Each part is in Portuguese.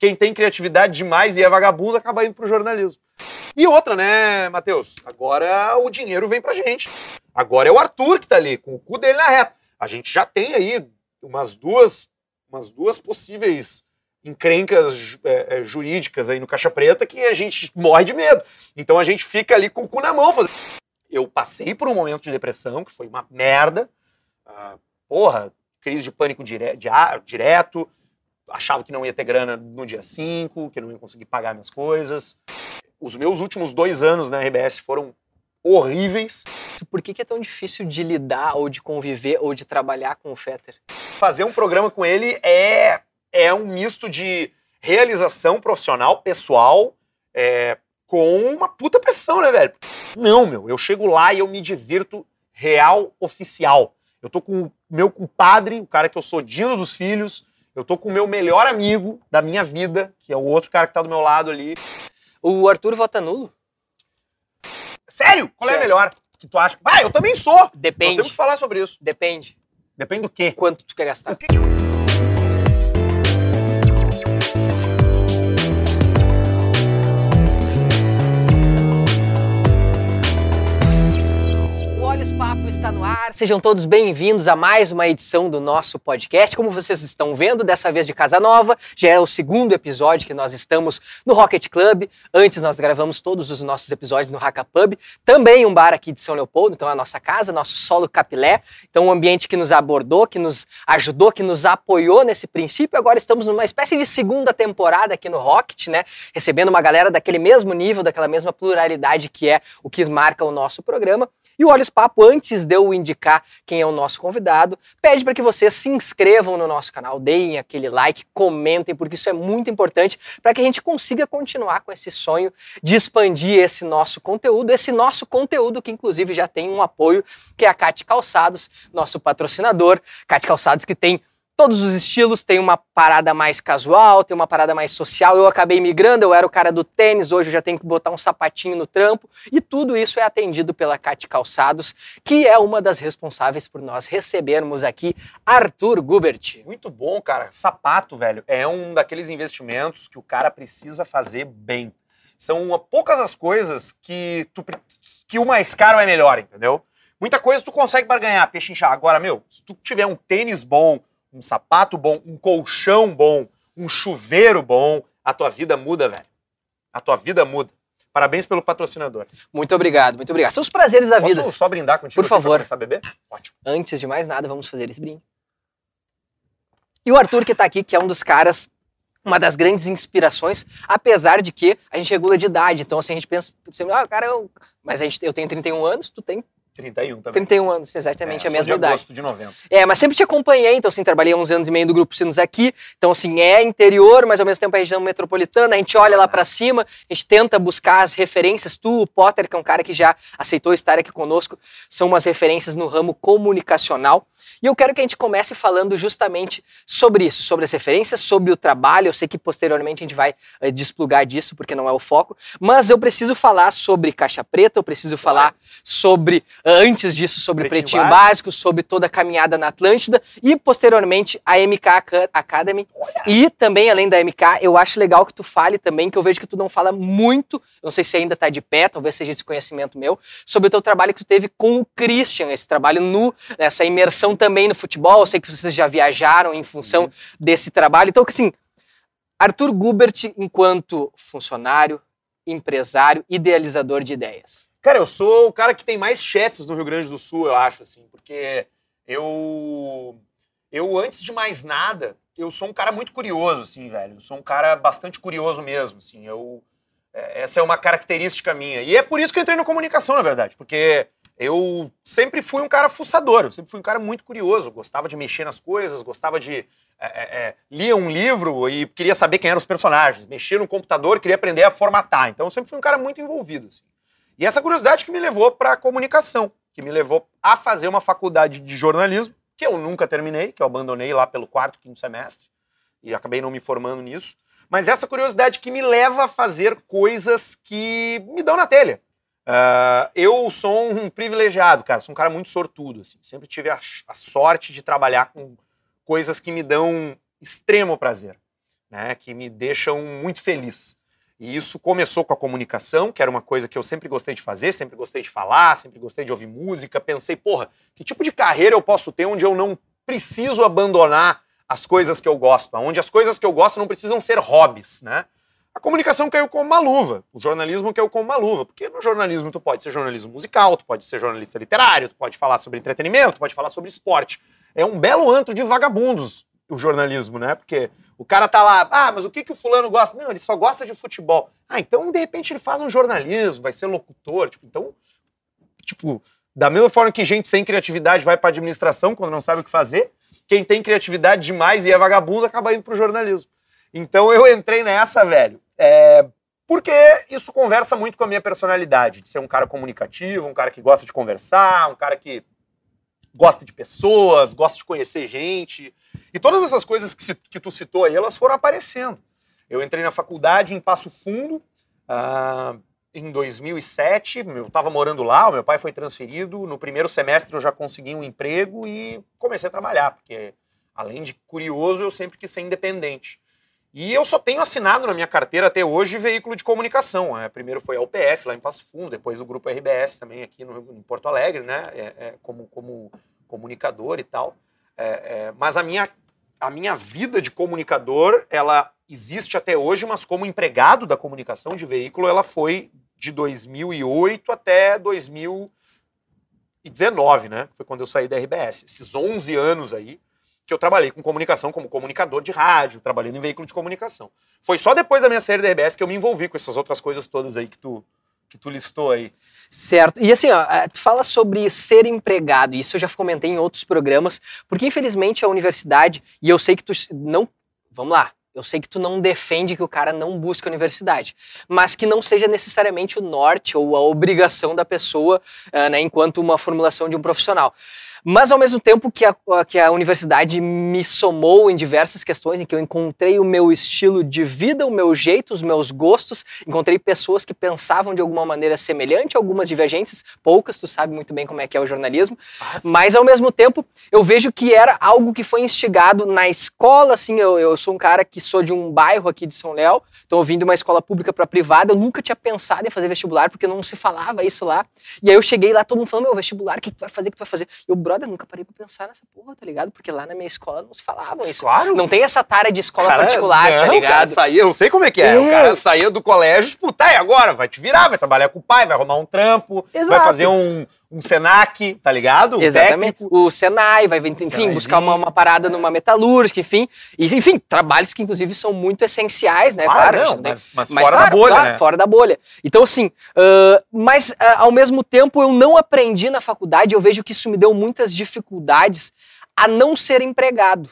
quem tem criatividade demais e é vagabundo acaba indo pro jornalismo. E outra, né, Matheus? Agora o dinheiro vem pra gente. Agora é o Arthur que tá ali, com o cu dele na reta. A gente já tem aí umas duas, umas duas possíveis encrencas é, é, jurídicas aí no Caixa Preta que a gente morre de medo. Então a gente fica ali com o cu na mão. Eu passei por um momento de depressão, que foi uma merda. Ah, porra, crise de pânico dire direto. Achava que não ia ter grana no dia 5, que não ia conseguir pagar minhas coisas. Os meus últimos dois anos na RBS foram horríveis. Por que, que é tão difícil de lidar, ou de conviver, ou de trabalhar com o Fetter? Fazer um programa com ele é é um misto de realização profissional, pessoal, é, com uma puta pressão, né, velho? Não, meu, eu chego lá e eu me divirto real oficial. Eu tô com o meu compadre, o cara que eu sou Dino dos Filhos, eu tô com o meu melhor amigo da minha vida, que é o outro cara que tá do meu lado ali. O Arthur vota nulo? Sério? Qual Sério. é a melhor que tu acha? Vai, eu também sou! Depende. Nós temos que falar sobre isso. Depende. Depende do quê? Quanto tu quer gastar. Papo está no ar. Sejam todos bem-vindos a mais uma edição do nosso podcast. Como vocês estão vendo, dessa vez de Casa Nova, já é o segundo episódio que nós estamos no Rocket Club. Antes nós gravamos todos os nossos episódios no Haka Pub, também um bar aqui de São Leopoldo, então é a nossa casa, nosso solo capilé. Então um ambiente que nos abordou, que nos ajudou, que nos apoiou nesse princípio. Agora estamos numa espécie de segunda temporada aqui no Rocket, né? Recebendo uma galera daquele mesmo nível, daquela mesma pluralidade que é o que marca o nosso programa. E o Olhos Papo, antes de eu indicar quem é o nosso convidado, pede para que vocês se inscrevam no nosso canal, deem aquele like, comentem, porque isso é muito importante para que a gente consiga continuar com esse sonho de expandir esse nosso conteúdo, esse nosso conteúdo que inclusive já tem um apoio, que é a Cate Calçados, nosso patrocinador. Cate Calçados que tem todos os estilos, tem uma parada mais casual, tem uma parada mais social. Eu acabei migrando, eu era o cara do tênis, hoje eu já tenho que botar um sapatinho no trampo. E tudo isso é atendido pela Cate Calçados, que é uma das responsáveis por nós recebermos aqui Arthur Gubert. Muito bom, cara. Sapato, velho, é um daqueles investimentos que o cara precisa fazer bem. São poucas as coisas que, tu, que o mais caro é melhor, entendeu? Muita coisa tu consegue barganhar, peixe inchar. Agora, meu, se tu tiver um tênis bom, um sapato bom, um colchão bom, um chuveiro bom, a tua vida muda, velho. A tua vida muda. Parabéns pelo patrocinador. Muito obrigado, muito obrigado. São os prazeres da Posso vida. Posso só brindar contigo Por favor. começar a beber? Ótimo. Antes de mais nada, vamos fazer esse brinde. E o Arthur que tá aqui, que é um dos caras, uma das grandes inspirações, apesar de que a gente regula de idade. Então, assim, a gente pensa, ah, cara, eu... mas a gente, eu tenho 31 anos, tu tem 31 também. 31 anos, exatamente, é, a mesma de idade. agosto de novembro. É, mas sempre te acompanhei, então assim, trabalhei uns anos e meio do Grupo Sinos aqui, então assim, é interior, mas ao mesmo tempo é região metropolitana, a gente olha lá para cima, a gente tenta buscar as referências, tu, o Potter, que é um cara que já aceitou estar aqui conosco, são umas referências no ramo comunicacional, e eu quero que a gente comece falando justamente sobre isso, sobre as referências, sobre o trabalho, eu sei que posteriormente a gente vai uh, desplugar disso, porque não é o foco, mas eu preciso falar sobre Caixa Preta, eu preciso falar sobre, antes disso, sobre Pretinho, Pretinho Básico, Básico, sobre toda a caminhada na Atlântida e posteriormente a MK Academy. Olha. E também, além da MK, eu acho legal que tu fale também, que eu vejo que tu não fala muito, não sei se ainda está de pé, talvez seja esse conhecimento meu, sobre o teu trabalho que tu teve com o Christian, esse trabalho nu, essa imersão também no futebol. Eu sei que vocês já viajaram em função Isso. desse trabalho. Então, assim, Arthur Gubert, enquanto funcionário, empresário, idealizador de ideias. Cara, eu sou o cara que tem mais chefes no Rio Grande do Sul, eu acho, assim, porque eu. Eu, antes de mais nada, eu sou um cara muito curioso, assim, velho. Eu sou um cara bastante curioso mesmo, assim. Eu. É, essa é uma característica minha. E é por isso que eu entrei na comunicação, na verdade, porque eu sempre fui um cara fuçador, eu sempre fui um cara muito curioso, gostava de mexer nas coisas, gostava de. É, é, é lia um livro e queria saber quem eram os personagens, mexia no computador, queria aprender a formatar. Então eu sempre fui um cara muito envolvido. Assim. E essa curiosidade que me levou para a comunicação, que me levou a fazer uma faculdade de jornalismo, que eu nunca terminei, que eu abandonei lá pelo quarto, quinto semestre, e acabei não me formando nisso. Mas essa curiosidade que me leva a fazer coisas que me dão na telha. Uh, eu sou um privilegiado, cara, sou um cara muito sortudo, assim. Sempre tive a, a sorte de trabalhar com coisas que me dão extremo prazer. né, que me deixam muito feliz. E isso começou com a comunicação, que era uma coisa que eu sempre gostei de fazer, sempre gostei de falar, sempre gostei de ouvir música. Pensei, porra, que tipo de carreira eu posso ter onde eu não preciso abandonar as coisas que eu gosto, onde as coisas que eu gosto não precisam ser hobbies, né? A comunicação caiu como uma luva, o jornalismo caiu como uma luva, porque no jornalismo tu pode ser jornalismo musical, tu pode ser jornalista literário, tu pode falar sobre entretenimento, tu pode falar sobre esporte. É um belo antro de vagabundos o jornalismo, né? Porque o cara tá lá, ah, mas o que, que o fulano gosta? Não, ele só gosta de futebol. Ah, então de repente ele faz um jornalismo, vai ser locutor. Tipo, então, tipo, da mesma forma que gente sem criatividade vai para administração quando não sabe o que fazer, quem tem criatividade demais e é vagabundo acaba indo pro jornalismo. Então eu entrei nessa, velho. É, porque isso conversa muito com a minha personalidade, de ser um cara comunicativo, um cara que gosta de conversar, um cara que gosta de pessoas, gosta de conhecer gente. E todas essas coisas que, que tu citou aí, elas foram aparecendo. Eu entrei na faculdade em Passo Fundo uh, em 2007. Eu estava morando lá, o meu pai foi transferido. No primeiro semestre eu já consegui um emprego e comecei a trabalhar, porque além de curioso, eu sempre quis ser independente. E eu só tenho assinado na minha carteira até hoje veículo de comunicação. É, primeiro foi a UPF, lá em Passo Fundo, depois o Grupo RBS também aqui no, em Porto Alegre, né? É, é, como, como comunicador e tal. É, é, mas a minha, a minha vida de comunicador, ela existe até hoje, mas como empregado da comunicação de veículo, ela foi de 2008 até 2019, né? Foi quando eu saí da RBS. Esses 11 anos aí que eu trabalhei com comunicação como comunicador de rádio, trabalhando em veículo de comunicação. Foi só depois da minha série da RBS que eu me envolvi com essas outras coisas todas aí que tu, que tu listou aí. Certo. E assim, ó, é, tu fala sobre ser empregado, isso eu já comentei em outros programas, porque infelizmente a universidade, e eu sei que tu não. Vamos lá, eu sei que tu não defende que o cara não busque a universidade, mas que não seja necessariamente o norte ou a obrigação da pessoa, uh, né, enquanto uma formulação de um profissional. Mas ao mesmo tempo que a, que a universidade me somou em diversas questões, em que eu encontrei o meu estilo de vida, o meu jeito, os meus gostos, encontrei pessoas que pensavam de alguma maneira semelhante, algumas divergentes, poucas, tu sabe muito bem como é que é o jornalismo, ah, mas ao mesmo tempo eu vejo que era algo que foi instigado na escola, assim, eu, eu sou um cara que sou de um bairro aqui de São Léo, então eu vim de uma escola pública para privada, eu nunca tinha pensado em fazer vestibular, porque não se falava isso lá, e aí eu cheguei lá, todo mundo falando, meu, vestibular, o que tu vai fazer, o que tu vai fazer? Eu, brother, nunca parei pra pensar nessa porra, tá ligado? Porque lá na minha escola não se falava isso. Claro. Não tem essa tara de escola cara, particular, tá não, tá ligado? O cara saía, eu sei como é que é. é. O cara saía do colégio, tipo, tá, e agora? Vai te virar, vai trabalhar com o pai, vai arrumar um trampo, Exato. vai fazer um, um Senac, tá ligado? O Exatamente. Técnico. O Senai vai, enfim, buscar uma, uma, parada numa metalúrgica, enfim. E, enfim, trabalhos que, inclusive, são muito essenciais, né? Claro, claro não, mas, mas, mas, fora claro, da bolha, claro, né? Fora da bolha. Então, assim, uh, mas uh, ao mesmo tempo eu não aprendi na faculdade, eu vejo que isso me deu muitas dificuldades a não ser empregado.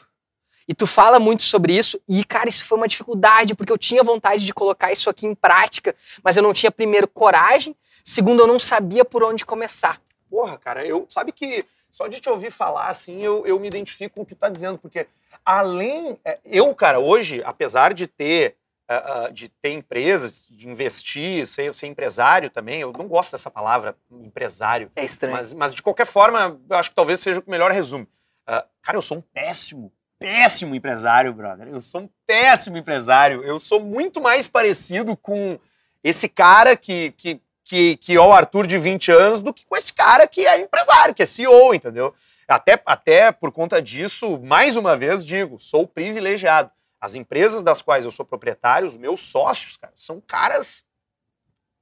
E tu fala muito sobre isso, e cara, isso foi uma dificuldade, porque eu tinha vontade de colocar isso aqui em prática, mas eu não tinha, primeiro, coragem, segundo, eu não sabia por onde começar. Porra, cara, eu. Sabe que só de te ouvir falar assim, eu, eu me identifico com o que tu tá dizendo, porque além. É, eu, cara, hoje, apesar de ter. Uh, de ter empresas, de investir, ser, ser empresário também, eu não gosto dessa palavra, empresário. É estranho. Mas, mas de qualquer forma, eu acho que talvez seja o melhor resumo. Uh, cara, eu sou um péssimo, péssimo empresário, brother. Eu sou um péssimo empresário. Eu sou muito mais parecido com esse cara que, que, que, que é o Arthur de 20 anos do que com esse cara que é empresário, que é CEO, entendeu? Até, até por conta disso, mais uma vez digo, sou privilegiado. As empresas das quais eu sou proprietário, os meus sócios, cara, são caras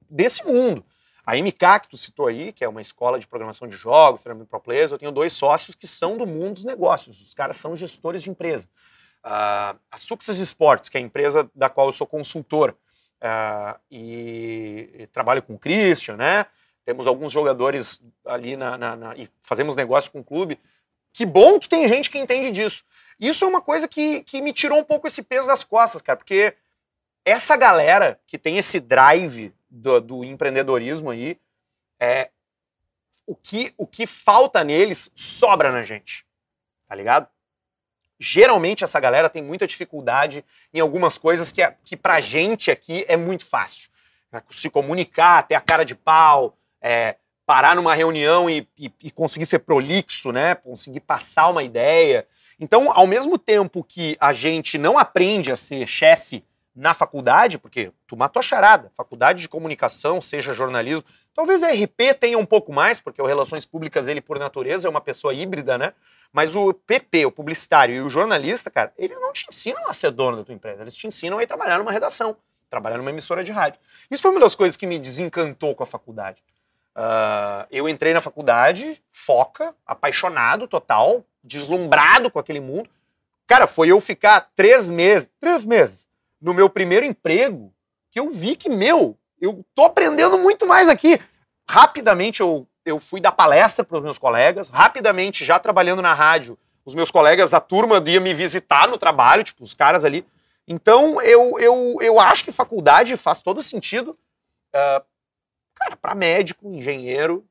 desse mundo. A MK, que tu citou aí, que é uma escola de programação de jogos, treinamento pro players, eu tenho dois sócios que são do mundo dos negócios. Os caras são gestores de empresa. Uh, a Success Sports, que é a empresa da qual eu sou consultor uh, e, e, trabalho com o Christian, né? Temos alguns jogadores ali na, na, na, e fazemos negócio com o clube. Que bom que tem gente que entende disso. Isso é uma coisa que, que me tirou um pouco esse peso das costas, cara, porque essa galera que tem esse drive do, do empreendedorismo aí, é, o, que, o que falta neles sobra na gente. Tá ligado? Geralmente essa galera tem muita dificuldade em algumas coisas que, é, que pra gente aqui é muito fácil. É, se comunicar, ter a cara de pau, é, parar numa reunião e, e, e, conseguir ser prolixo, né? Conseguir passar uma ideia. Então, ao mesmo tempo que a gente não aprende a ser chefe na faculdade, porque tu matou a charada, faculdade de comunicação, seja jornalismo, talvez a RP tenha um pouco mais, porque o Relações Públicas, ele por natureza é uma pessoa híbrida, né? Mas o PP, o publicitário e o jornalista, cara, eles não te ensinam a ser dono da tua empresa, eles te ensinam a ir trabalhar numa redação, trabalhar numa emissora de rádio. Isso foi uma das coisas que me desencantou com a faculdade. Uh, eu entrei na faculdade, foca, apaixonado total, deslumbrado com aquele mundo. Cara, foi eu ficar três meses, três meses, no meu primeiro emprego, que eu vi que, meu, eu tô aprendendo muito mais aqui. Rapidamente eu eu fui dar palestra para os meus colegas, rapidamente, já trabalhando na rádio, os meus colegas, a turma ia me visitar no trabalho, tipo, os caras ali. Então, eu, eu, eu acho que faculdade faz todo sentido. Uh, cara, para médico, engenheiro,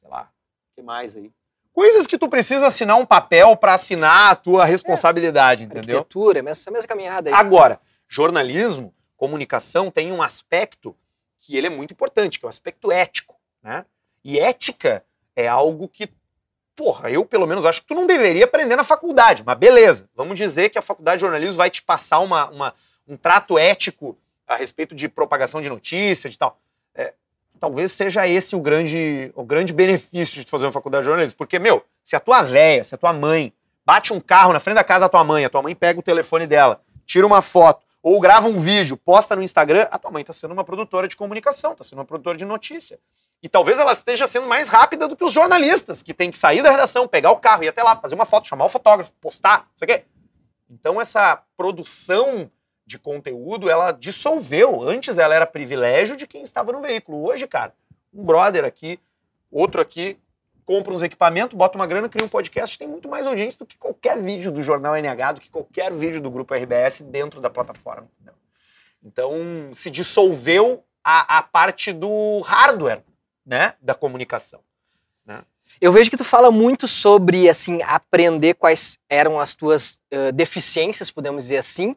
sei lá, o que mais aí? Coisas que tu precisa assinar um papel para assinar a tua responsabilidade, é, entendeu? Arquitetura, essa mesma caminhada aí. Agora, jornalismo, comunicação tem um aspecto que ele é muito importante, que é o aspecto ético, né? E ética é algo que, porra, eu pelo menos acho que tu não deveria aprender na faculdade, mas beleza. Vamos dizer que a faculdade de jornalismo vai te passar uma, uma um trato ético a respeito de propagação de notícias e tal. É, talvez seja esse o grande, o grande benefício de fazer uma faculdade de jornalismo. Porque, meu, se a tua véia, se a tua mãe bate um carro na frente da casa da tua mãe, a tua mãe pega o telefone dela, tira uma foto, ou grava um vídeo, posta no Instagram, a tua mãe está sendo uma produtora de comunicação, está sendo uma produtora de notícia. E talvez ela esteja sendo mais rápida do que os jornalistas, que tem que sair da redação, pegar o carro, ir até lá, fazer uma foto, chamar o fotógrafo, postar, não sei o quê. Então essa produção de conteúdo, ela dissolveu. Antes ela era privilégio de quem estava no veículo. Hoje, cara, um brother aqui, outro aqui, compra uns equipamentos, bota uma grana, cria um podcast, tem muito mais audiência do que qualquer vídeo do Jornal NH, do que qualquer vídeo do Grupo RBS dentro da plataforma. Então, se dissolveu a, a parte do hardware né, da comunicação. Né? Eu vejo que tu fala muito sobre assim aprender quais eram as tuas uh, deficiências, podemos dizer assim,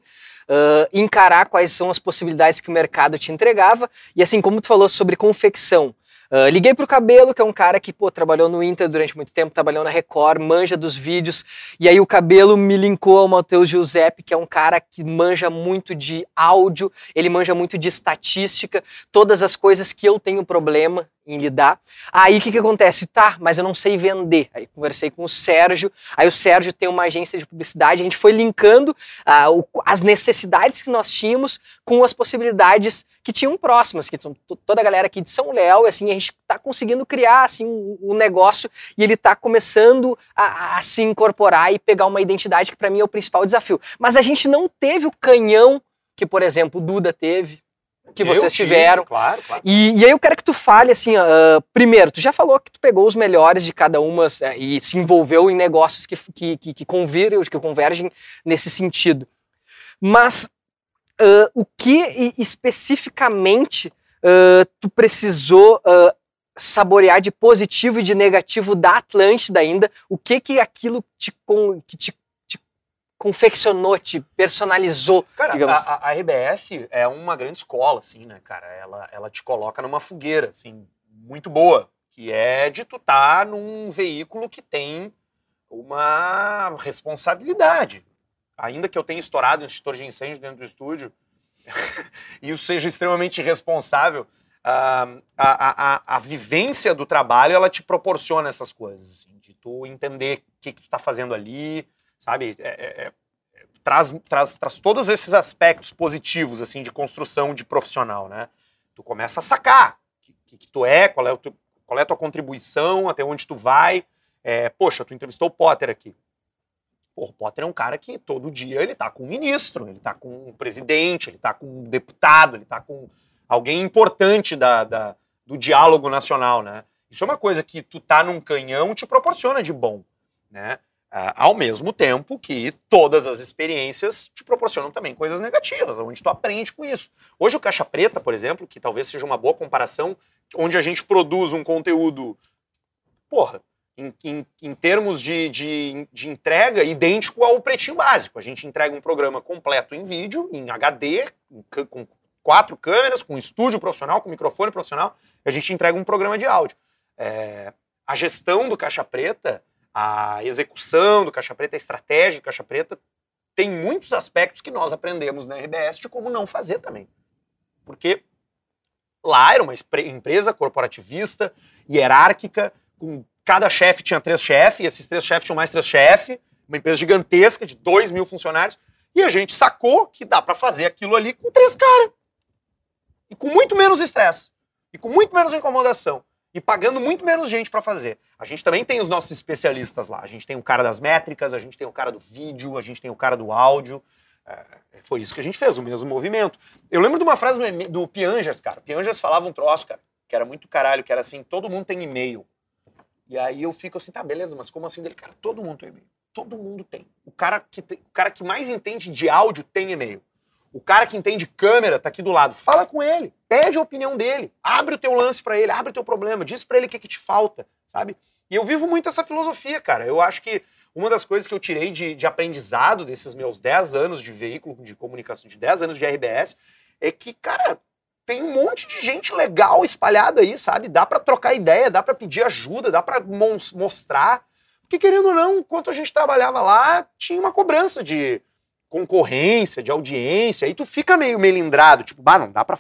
uh, encarar quais são as possibilidades que o mercado te entregava e assim como tu falou sobre confecção. Uh, liguei pro Cabelo, que é um cara que, pô, trabalhou no Inter durante muito tempo, trabalhou na Record, manja dos vídeos. E aí o Cabelo me linkou ao Matheus Giuseppe, que é um cara que manja muito de áudio, ele manja muito de estatística, todas as coisas que eu tenho problema em lidar. Aí o que, que acontece? Tá, mas eu não sei vender. Aí conversei com o Sérgio, aí o Sérgio tem uma agência de publicidade, a gente foi linkando uh, o, as necessidades que nós tínhamos com as possibilidades que tinham próximas, que são toda a galera aqui de São Léo, e assim, a gente está conseguindo criar assim, um, um, negócio e ele está começando a, a se incorporar e pegar uma identidade que para mim é o principal desafio. Mas a gente não teve o canhão que, por exemplo, o Duda teve, que eu vocês tive, tiveram. Claro, claro. E, e, aí eu quero que tu fale assim, uh, primeiro, tu já falou que tu pegou os melhores de cada uma uh, e se envolveu em negócios que, que, que, que, que convergem nesse sentido. Mas uh, o que especificamente tu precisou saborear de positivo e de negativo da Atlântida ainda? O que que aquilo te, que te confeccionou, te personalizou, cara, digamos. A, a, RBS é uma grande escola, assim, né, cara? Ela, ela te coloca numa fogueira, assim, muito boa, que é de tu estar tá num veículo que tem uma responsabilidade. Ainda que eu tenha estourado um extintor de incêndio dentro do estúdio, e isso seja extremamente irresponsável, a, a, a, a, vivência do trabalho, ela te proporciona essas coisas, assim, de tu entender o que, que tu está fazendo ali, sabe? É, é, é, traz, traz, traz todos esses aspectos positivos, assim, de construção de profissional, né? Tu começa a sacar o que, que, tu é, qual é, o qual é a tua contribuição, até onde tu vai. É, poxa, tu entrevistou o Potter aqui. o Potter é um cara que todo dia ele tá com um ministro, ele tá com um presidente, ele tá com um deputado, ele tá com alguém importante da, da, do diálogo nacional, né? Isso é uma coisa que tu tá num canhão te proporciona de bom, né? Uh, ao mesmo tempo que todas as experiências te proporcionam também coisas negativas, onde tu aprende com isso. Hoje o Caixa Preta, por exemplo, que talvez seja uma boa comparação, onde a gente produz um conteúdo, porra, em, em, em termos de, de, de, entrega, idêntico ao Pretinho Básico. A gente entrega um programa completo em vídeo, em HD, com quatro câmeras, com estúdio profissional, com microfone profissional, a gente entrega um programa de áudio. É, a gestão do Caixa Preta a execução do Caixa Preta, a estratégia do Caixa Preta, tem muitos aspectos que nós aprendemos na RBS de como não fazer também. Porque lá era uma empresa corporativista, hierárquica, com cada chefe tinha três chefes, e esses três chefes tinham mais três chefes, uma empresa gigantesca de dois mil funcionários, e a gente sacou que dá para fazer aquilo ali com três caras. E com muito menos estresse. E com muito menos incomodação. E pagando muito menos gente para fazer. A gente também tem os nossos especialistas lá. A gente tem o cara das métricas, a gente tem o cara do vídeo, a gente tem o cara do áudio. É, foi isso que a gente fez, o mesmo movimento. Eu lembro de uma frase do, do Piangers, cara. Piangers falava um troço, cara, que era muito caralho, que era assim, todo mundo tem e-mail. E aí eu fico assim, tá, beleza, mas como assim dele? Cara, todo mundo tem e-mail. Todo mundo tem. O cara que, tem, o cara que mais entende de áudio tem e-mail. O cara que entende câmera tá aqui do lado. Fala com ele, pede a opinião dele, abre o teu lance para ele, abre o teu problema, diz para ele o que, que te falta, sabe? E eu vivo muito essa filosofia, cara. Eu acho que uma das coisas que eu tirei de, de aprendizado desses meus 10 anos de veículo de comunicação, de 10 anos de RBS, é que, cara, tem um monte de gente legal espalhada aí, sabe? Dá para trocar ideia, dá para pedir ajuda, dá para mostrar. Porque, querendo ou não, enquanto a gente trabalhava lá, tinha uma cobrança de concorrência, de audiência, e tu fica meio melindrado, tipo, bah, não dá pra.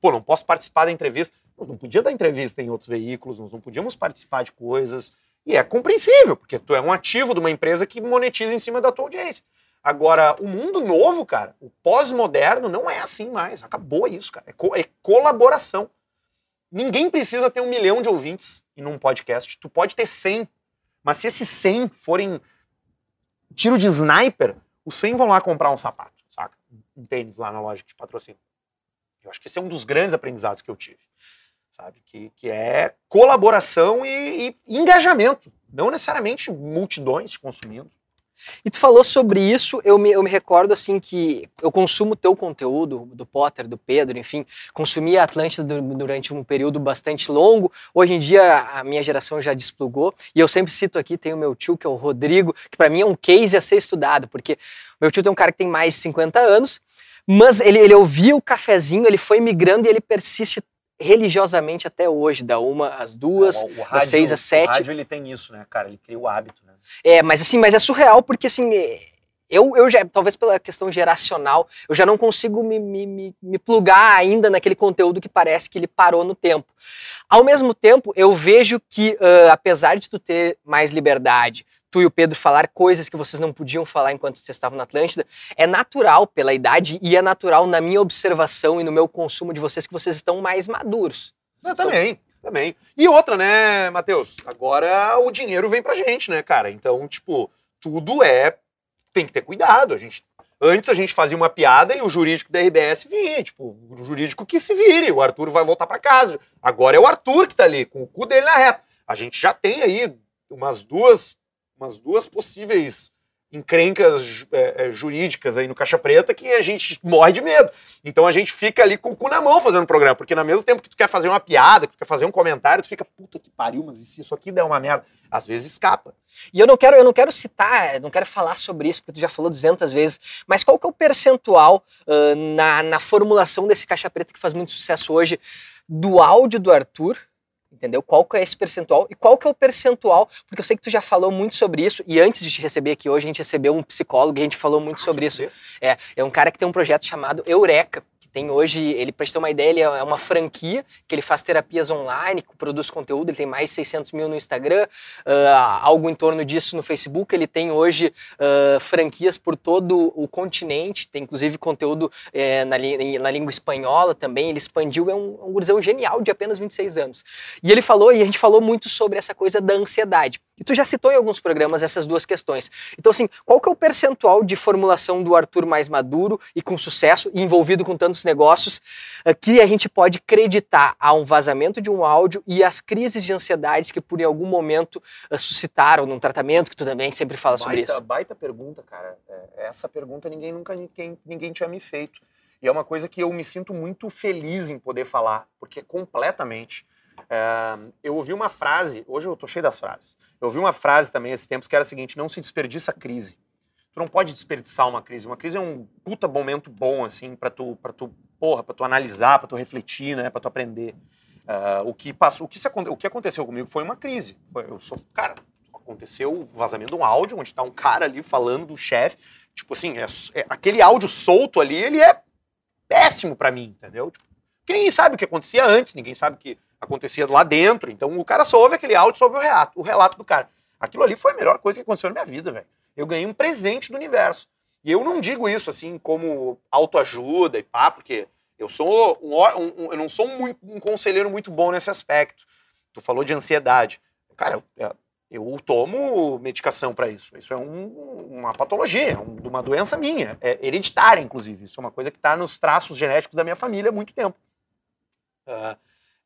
Pô, não posso participar da entrevista. Nós não podia dar entrevista em outros veículos, nós não podíamos participar de coisas. E é compreensível, porque tu é um ativo de uma empresa que monetiza em cima da tua audiência. Agora, o mundo novo, cara, o pós-moderno não é assim mais. Acabou isso, cara. É, co é, colaboração. Ninguém precisa ter um milhão de ouvintes em um podcast. Tu pode ter 100. Mas se esses 100 forem tiro de sniper, os 100 vão lá comprar um sapato, saca? Um tênis lá na loja de patrocínio. Eu acho que esse é um dos grandes aprendizados que eu tive, sabe? Que, que é colaboração e, e engajamento, não necessariamente multidões consumindo. E tu falou sobre isso, eu me, eu me recordo assim que eu consumo teu conteúdo, do Potter, do Pedro, enfim, consumi a Atlântida durante um período bastante longo. Hoje em dia a minha geração já desplugou e eu sempre cito aqui, tem o meu tio, que é o Rodrigo, que para mim é um case a ser estudado, porque meu tio tem um cara que tem mais de 50 anos, mas ele, ele ouvia o cafezinho, ele foi migrando e ele persiste religiosamente até hoje, da uma às duas, o, o rádio, das seis às sete. O rádio ele tem isso, né, cara? Ele cria o hábito, né? É, mas assim, mas é surreal porque assim, eu, eu já, talvez pela questão geracional, eu já não consigo me, me, me, me plugar ainda naquele conteúdo que parece que ele parou no tempo. Ao mesmo tempo, eu vejo que, uh, apesar de tu ter mais liberdade, tu e o Pedro falar coisas que vocês não podiam falar enquanto vocês estavam na Atlântida, é natural pela idade e é natural na minha observação e no meu consumo de vocês que vocês estão mais maduros. Eu também, também. E outra, né, Matheus? Agora o dinheiro vem pra gente, né, cara? Então, tipo, tudo é. Tem que ter cuidado. A gente Antes a gente fazia uma piada e o jurídico da RBS vinha, tipo, o jurídico que se vire, o Arthur vai voltar para casa. Agora é o Arthur que tá ali, com o cu dele na reta. A gente já tem aí umas duas umas duas possíveis encrencas é, é, jurídicas aí no Caixa Preta que a gente morre de medo. Então a gente fica ali com o cu na mão fazendo o programa, porque no mesmo tempo que tu quer fazer uma piada, que tu quer fazer um comentário, tu fica, puta que pariu, mas e se isso aqui der uma merda? Às vezes escapa. E eu não quero, eu não quero citar, não quero falar sobre isso, porque tu já falou 200 vezes, mas qual que é o percentual uh, na, na formulação desse Caixa Preta que faz muito sucesso hoje do áudio do Arthur entendeu? Qual que é esse percentual e qual que é o percentual, porque eu sei que tu já falou muito sobre isso e antes de te receber aqui hoje a gente recebeu um psicólogo e a gente falou muito ah, sobre isso. É, é um cara que tem um projeto chamado Eureka, tem hoje, ele para ter uma ideia, ele é uma franquia que ele faz terapias online, produz conteúdo, ele tem mais de 600 mil no Instagram, uh, algo em torno disso no Facebook, ele tem hoje uh, franquias por todo o continente, tem inclusive conteúdo eh, na, na, língua espanhola também, ele expandiu, é um, um gurizão genial de apenas 26 anos. E ele falou, e a gente falou muito sobre essa coisa da ansiedade. E tu já citou em alguns programas essas duas questões. Então, assim, qual que é o percentual de formulação do Arthur mais maduro e com sucesso, e envolvido com tantos negócios, uh, que a gente pode acreditar a um vazamento de um áudio e as crises de ansiedade que por algum momento uh, suscitaram num tratamento, que tu também sempre fala baita, sobre isso? Baita pergunta, cara. É, essa pergunta ninguém nunca ninguém, ninguém tinha me feito. E é uma coisa que eu me sinto muito feliz em poder falar, porque completamente eu ouvi uma frase, hoje eu tô cheio das frases. Eu ouvi uma frase também esses tempos que era a seguinte: não se desperdiça crise. Tu não pode desperdiçar uma crise. Uma crise é um puta momento bom, assim, para tu, pra tu, porra, pra tu analisar, para tu refletir, né, para tu aprender. O, que passou, o, que se, o que aconteceu comigo foi uma crise. Eu sou, cara, Aconteceu o vazamento de um áudio onde tá um cara ali falando do chefe. Tipo assim, é, é- aquele áudio solto ali, ele é péssimo pra mim, entendeu? Tipo, porque ninguém sabe o que acontecia antes, ninguém sabe que acontecia lá dentro. Então o cara só ouve aquele áudio, só ouve o relato, o relato do cara. Aquilo ali foi a melhor coisa que aconteceu na minha vida, velho. Eu ganhei um presente do universo. E eu não digo isso assim como autoajuda e pá, porque eu sou um, um- um- eu não sou muito- um conselheiro muito bom nesse aspecto. Tu falou de ansiedade. Cara, eu, eu tomo medicação para isso. Isso é um- uma patologia, é um- uma doença minha. É hereditária, inclusive. Isso é uma coisa que está nos traços genéticos da minha família há muito tempo. Ah,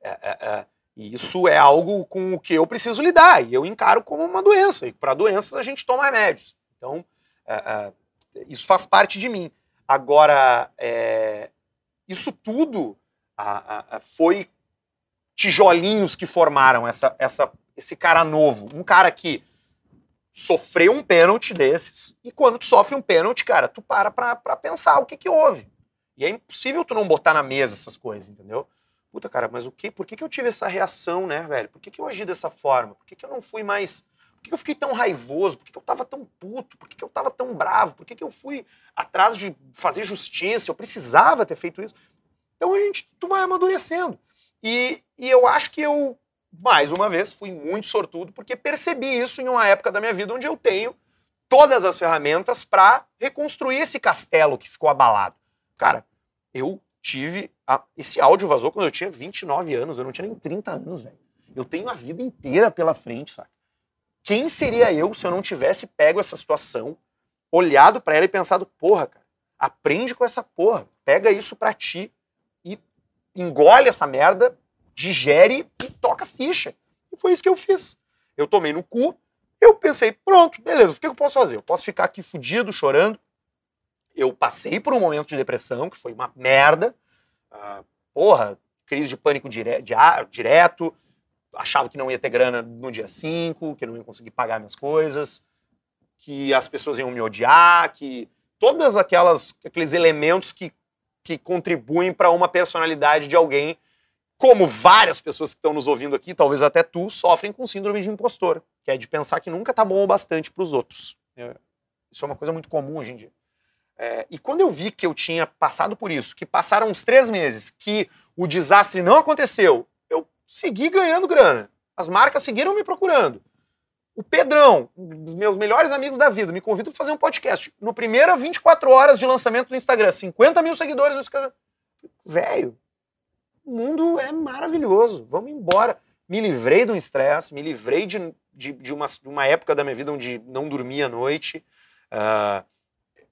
é- é- é, e isso é algo com o que eu preciso lidar. E eu encaro como uma doença. E para doenças a gente toma remédios. Então, é, isso faz parte de mim. Agora, isso tudo a- a- foi tijolinhos que formaram essa, essa, esse cara novo. Um cara que sofreu um pênalti desses. E quando tu sofre um pênalti, cara, tu para pra, pra pensar o que que houve. E é impossível tu não botar na mesa essas coisas, entendeu? Puta, cara, mas o que? Por que, que eu tive essa reação, né, velho? Por que, que eu agi dessa forma? Por que, que eu não fui mais. Por que, que eu fiquei tão raivoso? Por que, que eu tava tão puto? Por que, que eu tava tão bravo? Por que, que eu fui atrás de fazer justiça? Eu precisava ter feito isso. Então a gente, tu vai amadurecendo. E, e eu acho que eu, mais uma vez, fui muito sortudo porque percebi isso em uma época da minha vida onde eu tenho todas as ferramentas para reconstruir esse castelo que ficou abalado. Cara, eu tive. a- esse áudio vazou quando eu tinha 29 anos, eu não tinha nem 30 anos, velho. Eu tenho a vida inteira pela frente, sabe? Quem seria eu se eu não tivesse pego essa situação, olhado para ela e pensado, porra, cara, aprende com essa porra, pega isso pra ti e engole essa merda, digere e toca ficha. E foi isso que eu fiz. Eu tomei no cu, eu pensei, pronto, beleza, o que eu posso fazer? Eu posso ficar aqui fudido, chorando. Eu passei por um momento de depressão, que foi uma merda. Ah, porra, crise de pânico dire direto. Achava que não ia ter grana no dia 5, que não ia conseguir pagar minhas coisas, que as pessoas iam me odiar, que todas aquelas aqueles elementos que, que contribuem para uma personalidade de alguém, como várias pessoas que estão nos ouvindo aqui, talvez até tu, sofrem com síndrome de impostor, que é de pensar que nunca tá bom o bastante para os outros. É, Isso é uma coisa muito comum hoje em dia. É, e quando eu vi que eu tinha passado por isso, que passaram uns três meses, que o desastre não aconteceu, eu segui ganhando grana. As marcas seguiram me procurando. O Pedrão, dos meus melhores amigos da vida, me convida para fazer um podcast. No primeiro 24 horas de lançamento do Instagram, 50 mil seguidores no Instagram. Velho, o mundo é maravilhoso. Vamos embora. Me livrei de um estresse, me livrei de, de, de uma, de uma época da minha vida onde não dormia à noite. Ah,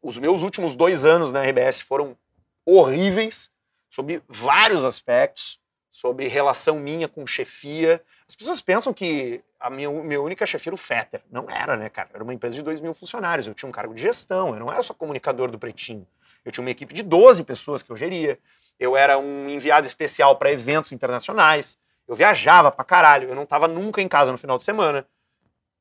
os meus últimos dois anos na RBS foram horríveis, sobre vários aspectos, sobre relação minha com chefia. As pessoas pensam que a minha, minha única chefia era o Fetter. Não era, né, cara? Era uma empresa de 2 mil funcionários. Eu tinha um cargo de gestão, eu não era só comunicador do Pretinho. Eu tinha uma equipe de 12 pessoas que eu geria. Eu era um enviado especial para eventos internacionais. Eu viajava pra caralho. Eu não tava nunca em casa no final de semana.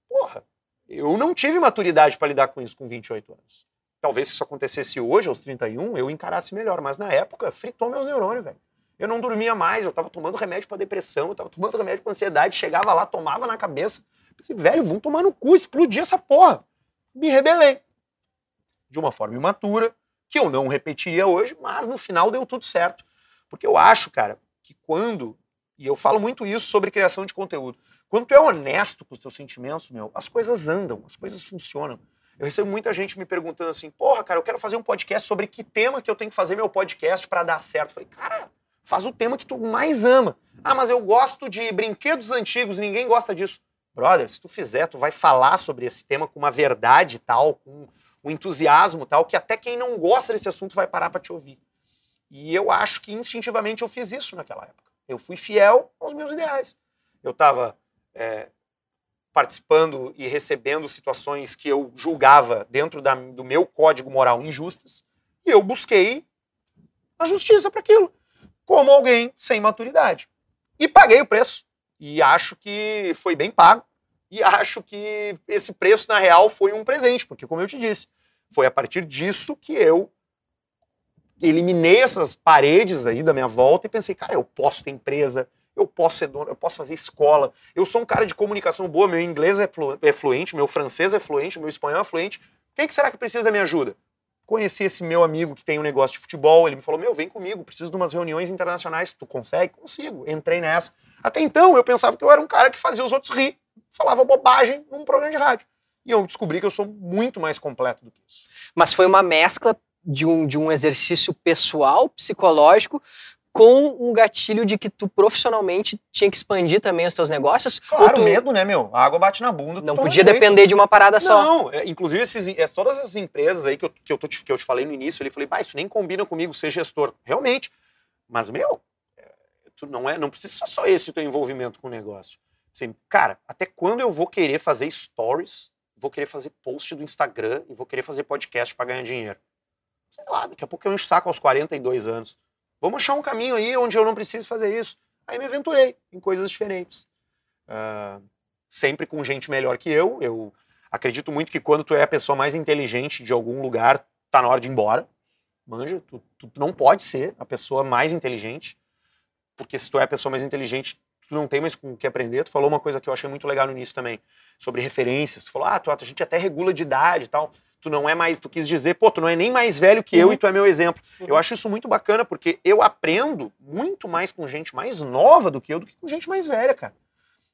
Porra, eu não tive maturidade para lidar com isso com 28 anos. Talvez se isso acontecesse hoje, aos 31, eu encarasse melhor. Mas na época, fritou meus neurônios, velho. Eu não dormia mais, eu tava tomando remédio para depressão, eu tava tomando remédio para ansiedade, chegava lá, tomava na cabeça. Pensei, velho, vamos tomar no cu, explodir essa porra. Me rebelei. De uma forma imatura, que eu não repetiria hoje, mas no final deu tudo certo. Porque eu acho, cara, que quando, e eu falo muito isso sobre criação de conteúdo, quando tu é honesto com os teus sentimentos, meu, as coisas andam, as coisas funcionam. Eu recebo muita gente me perguntando assim, porra, cara, eu quero fazer um podcast sobre que tema que eu tenho que fazer meu podcast para dar certo. Eu falei, cara, faz o tema que tu mais ama. Ah, mas eu gosto de brinquedos antigos, ninguém gosta disso. Brother, se tu fizer, tu vai falar sobre esse tema com uma verdade tal, com um entusiasmo tal, que até quem não gosta desse assunto vai parar para te ouvir. E eu acho que instintivamente eu fiz isso naquela época. Eu fui fiel aos meus ideais. Eu estava é, participando e recebendo situações que eu julgava dentro da, do meu código moral injustas, e eu busquei a justiça para aquilo, como alguém sem maturidade. E paguei o preço. E acho que foi bem pago. E acho que esse preço, na real, foi um presente, porque, como eu te disse, foi a partir disso que eu eliminei essas paredes aí da minha volta e pensei, cara, eu posso ter empresa, eu posso ser dono, eu posso fazer escola. Eu sou um cara de comunicação boa, meu inglês é, é fluente, meu francês é fluente, meu espanhol é fluente. Quem que será que precisa da minha ajuda? Conheci esse meu amigo que tem um negócio de futebol, ele me falou: Meu, vem comigo, preciso de umas reuniões internacionais. Tu consegue? Consigo. Entrei nessa. Até então, eu pensava que eu era um cara que fazia os outros rir, falava bobagem num programa de rádio. E eu descobri que eu sou muito mais completo do que isso. Mas foi uma mescla de um, de um exercício pessoal, psicológico, com um gatilho de que tu profissionalmente tinha que expandir também os teus negócios? Claro, tu... medo, né, meu? A água bate na bunda. Não podia depender de uma parada só. Não, é, inclusive esses, é, todas as empresas aí que eu, que, eu tô, que eu te falei no início, ele falei, bah, isso nem combina comigo ser gestor. Realmente. Mas, meu, é, tu não, é, não precisa só, só esse teu envolvimento com o negócio. Assim, cara, até quando eu vou querer fazer stories, vou querer fazer post do Instagram e vou querer fazer podcast para ganhar dinheiro? Sei lá, daqui a pouco eu encho saco aos 42 anos. Vamos achar um caminho aí onde eu não preciso fazer isso. Aí me aventurei em coisas diferentes. Uh, sempre com gente melhor que eu. Eu acredito muito que quando tu é a pessoa mais inteligente de algum lugar, tá na hora de ir embora. Manja, tu, tu não pode ser a pessoa mais inteligente, porque se tu é a pessoa mais inteligente, tu não tem mais com o que aprender. Tu falou uma coisa que eu achei muito legal no início também, sobre referências. Tu falou, ah, tu, a gente até regula de idade e tal tu não é mais, tu quis dizer, pô, tu não é nem mais velho que uhum. eu e tu é meu exemplo. Uhum. Eu acho isso muito bacana porque eu aprendo muito mais com gente mais nova do que eu do que com gente mais velha, cara.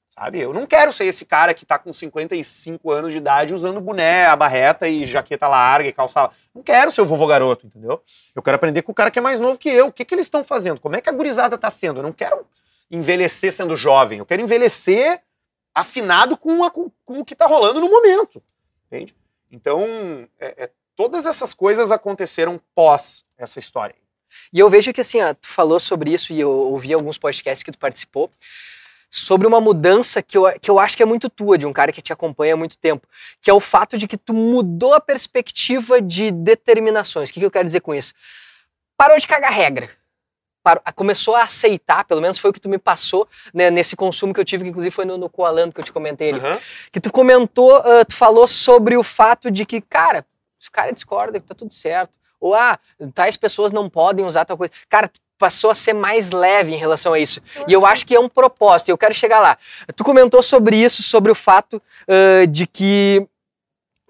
Sabe? Eu não quero ser esse cara que tá com 55 anos de idade usando boné, a barreta e jaqueta larga e calça. Não quero ser o vovô garoto, entendeu? Eu quero aprender com o cara que é mais novo que eu. O que, que eles estão fazendo? Como é que a gurizada tá sendo? Eu não quero envelhecer sendo jovem. Eu quero envelhecer afinado com, a, com, com o que tá rolando no momento. Entende? Então, é, é, todas essas coisas aconteceram pós essa história. E eu vejo que assim, ó, tu falou sobre isso e eu ouvi alguns podcasts que tu participou sobre uma mudança que eu, que eu acho que é muito tua, de um cara que te acompanha há muito tempo, que é o fato de que tu mudou a perspectiva de determinações. O que, que eu quero dizer com isso? Parou de cagar regra começou a aceitar, pelo menos foi o que tu me passou né, nesse consumo que eu tive, que inclusive foi no, no Coalando que eu te comentei ali. Uhum. Que tu comentou, uh, tu falou sobre o fato de que, cara, se o cara discorda, tá tudo certo. Ou, ah, tais pessoas não podem usar tal coisa. Cara, tu passou a ser mais leve em relação a isso. E eu acho que é um propósito, eu quero chegar lá. Tu comentou sobre isso, sobre o fato uh, de que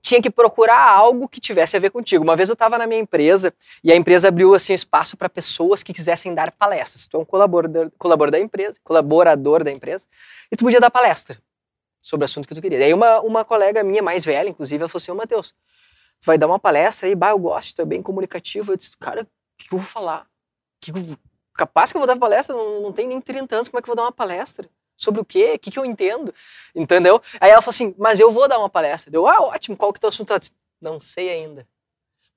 tinha que procurar algo que tivesse a ver contigo. Uma vez eu estava na minha empresa e a empresa abriu assim espaço para pessoas que quisessem dar palestras. Tu é um colaborador, colaborador da empresa, colaborador da empresa, e tu podia dar palestra sobre o assunto que tu queria. E aí uma, uma colega minha mais velha, inclusive, ela falou assim: "Ô Matheus, tu vai dar uma palestra aí, bah, eu gosto, tu é bem comunicativo". Eu disse: "Cara, o que, eu vou falar? Que capaz que eu vou dar palestra, não, não tem nem 30 anos, como é que eu vou dar uma palestra?" Sobre o quê? O que, que eu entendo? Entendeu? Aí ela falou assim, mas eu vou dar uma palestra. Eu, ah, ótimo, qual que é o assunto? Ela disse, não sei ainda,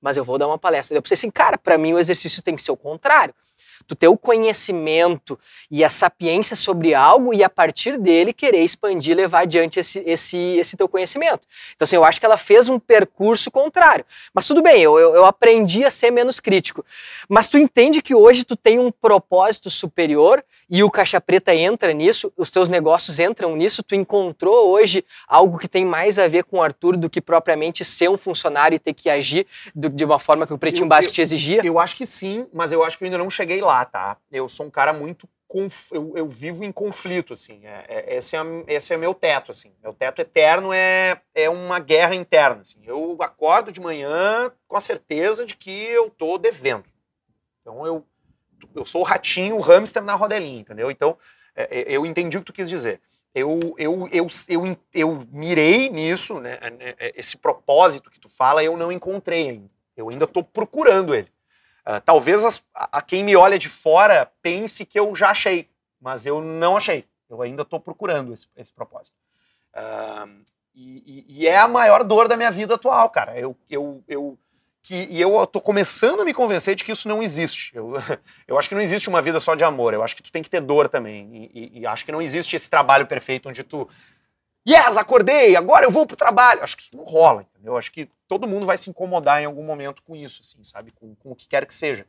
mas eu vou dar uma palestra. Eu pensei assim, cara, para mim o exercício tem que ser o contrário tu ter o conhecimento e a sapiência sobre algo e a partir dele querer expandir, levar adiante esse, esse, esse teu conhecimento. Então, assim, eu acho que ela fez um percurso contrário. Mas tudo bem, eu, eu, eu aprendi a ser menos crítico. Mas tu entende que hoje tu tem um propósito superior e o Caixa Preta entra nisso, os teus negócios entram nisso, tu encontrou hoje algo que tem mais a ver com o Arthur do que propriamente ser um funcionário e ter que agir de uma forma que o Pretinho eu, Básico te exigia? Eu acho que sim, mas eu acho que eu ainda não cheguei lá tá? Eu sou um cara muito. Conf... Eu, eu vivo em conflito, assim. É, é, esse, é, esse é meu teto, assim. Meu teto eterno é, é uma guerra interna, assim. Eu acordo de manhã com a certeza de que eu tô devendo. Então eu, eu sou o ratinho, o hamster na rodelinha, entendeu? Então é, é eu entendi o que tu quis dizer. Eu, eu, eu, eu, eu mirei nisso, né? É, esse propósito que tu fala, eu não encontrei ainda. Eu ainda estou procurando ele. Uh, talvez as, a, quem me olha de fora pense que eu já achei, mas eu não achei. Eu ainda estou procurando esse, esse propósito. Uh, e, e, e, é a maior dor da minha vida atual, cara. Eu, eu, eu, que, e eu estou começando a me convencer de que isso não existe. Eu, eu acho que não existe uma vida só de amor. Eu acho que tu tem que ter dor também. E, e, e acho que não existe esse trabalho perfeito onde tu yes, acordei, agora eu vou pro trabalho. Acho que isso não rola, entendeu? Acho que todo mundo vai se incomodar em algum momento com isso, assim, sabe? Com, com o que quer que seja.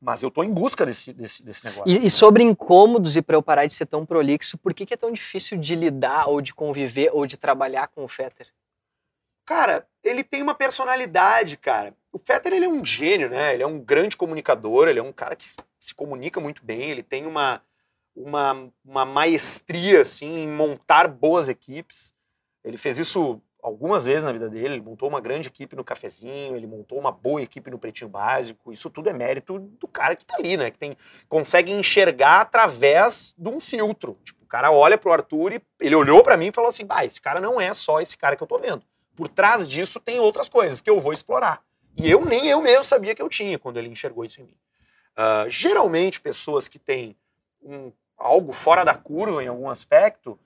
Mas eu tô em busca desse, desse, desse negócio. E, e, sobre incômodos e para eu parar de ser tão prolixo, por que, que, é tão difícil de lidar ou de conviver ou de trabalhar com o Fetter? Cara, ele tem uma personalidade, cara. O Fetter ele é um gênio, né? Ele é um grande comunicador, ele é um cara que se comunica muito bem, ele tem uma, uma, uma maestria assim, em montar boas equipes. Ele fez isso algumas vezes na vida dele. Ele montou uma grande equipe no cafezinho, ele montou uma boa equipe no pretinho básico. Isso tudo é mérito do cara que tá ali, né? Que tem, consegue enxergar através de um filtro. Tipo, o cara olha pro Arthur e ele olhou para mim e falou assim: bah, esse cara não é só esse cara que eu tô vendo. Por trás disso tem outras coisas que eu vou explorar. E eu nem eu mesmo sabia que eu tinha quando ele enxergou isso em mim. Uh, geralmente, pessoas que têm um, algo fora da curva em algum aspecto,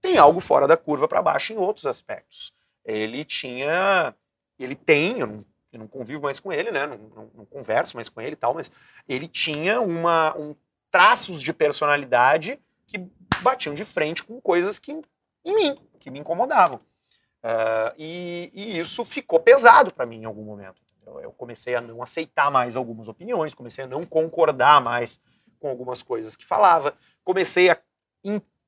tem algo fora da curva para baixo em outros aspectos. Ele tinha, ele tem, eu não, eu não convivo mais com ele, né? Não, não, não, converso mais com ele e tal, mas ele tinha uma, um traços de personalidade que batiam de frente com coisas que em mim, que me incomodavam. Uh, e, e, isso ficou pesado para mim em algum momento. Eu comecei a não aceitar mais algumas opiniões, comecei a não concordar mais com algumas coisas que falava, comecei a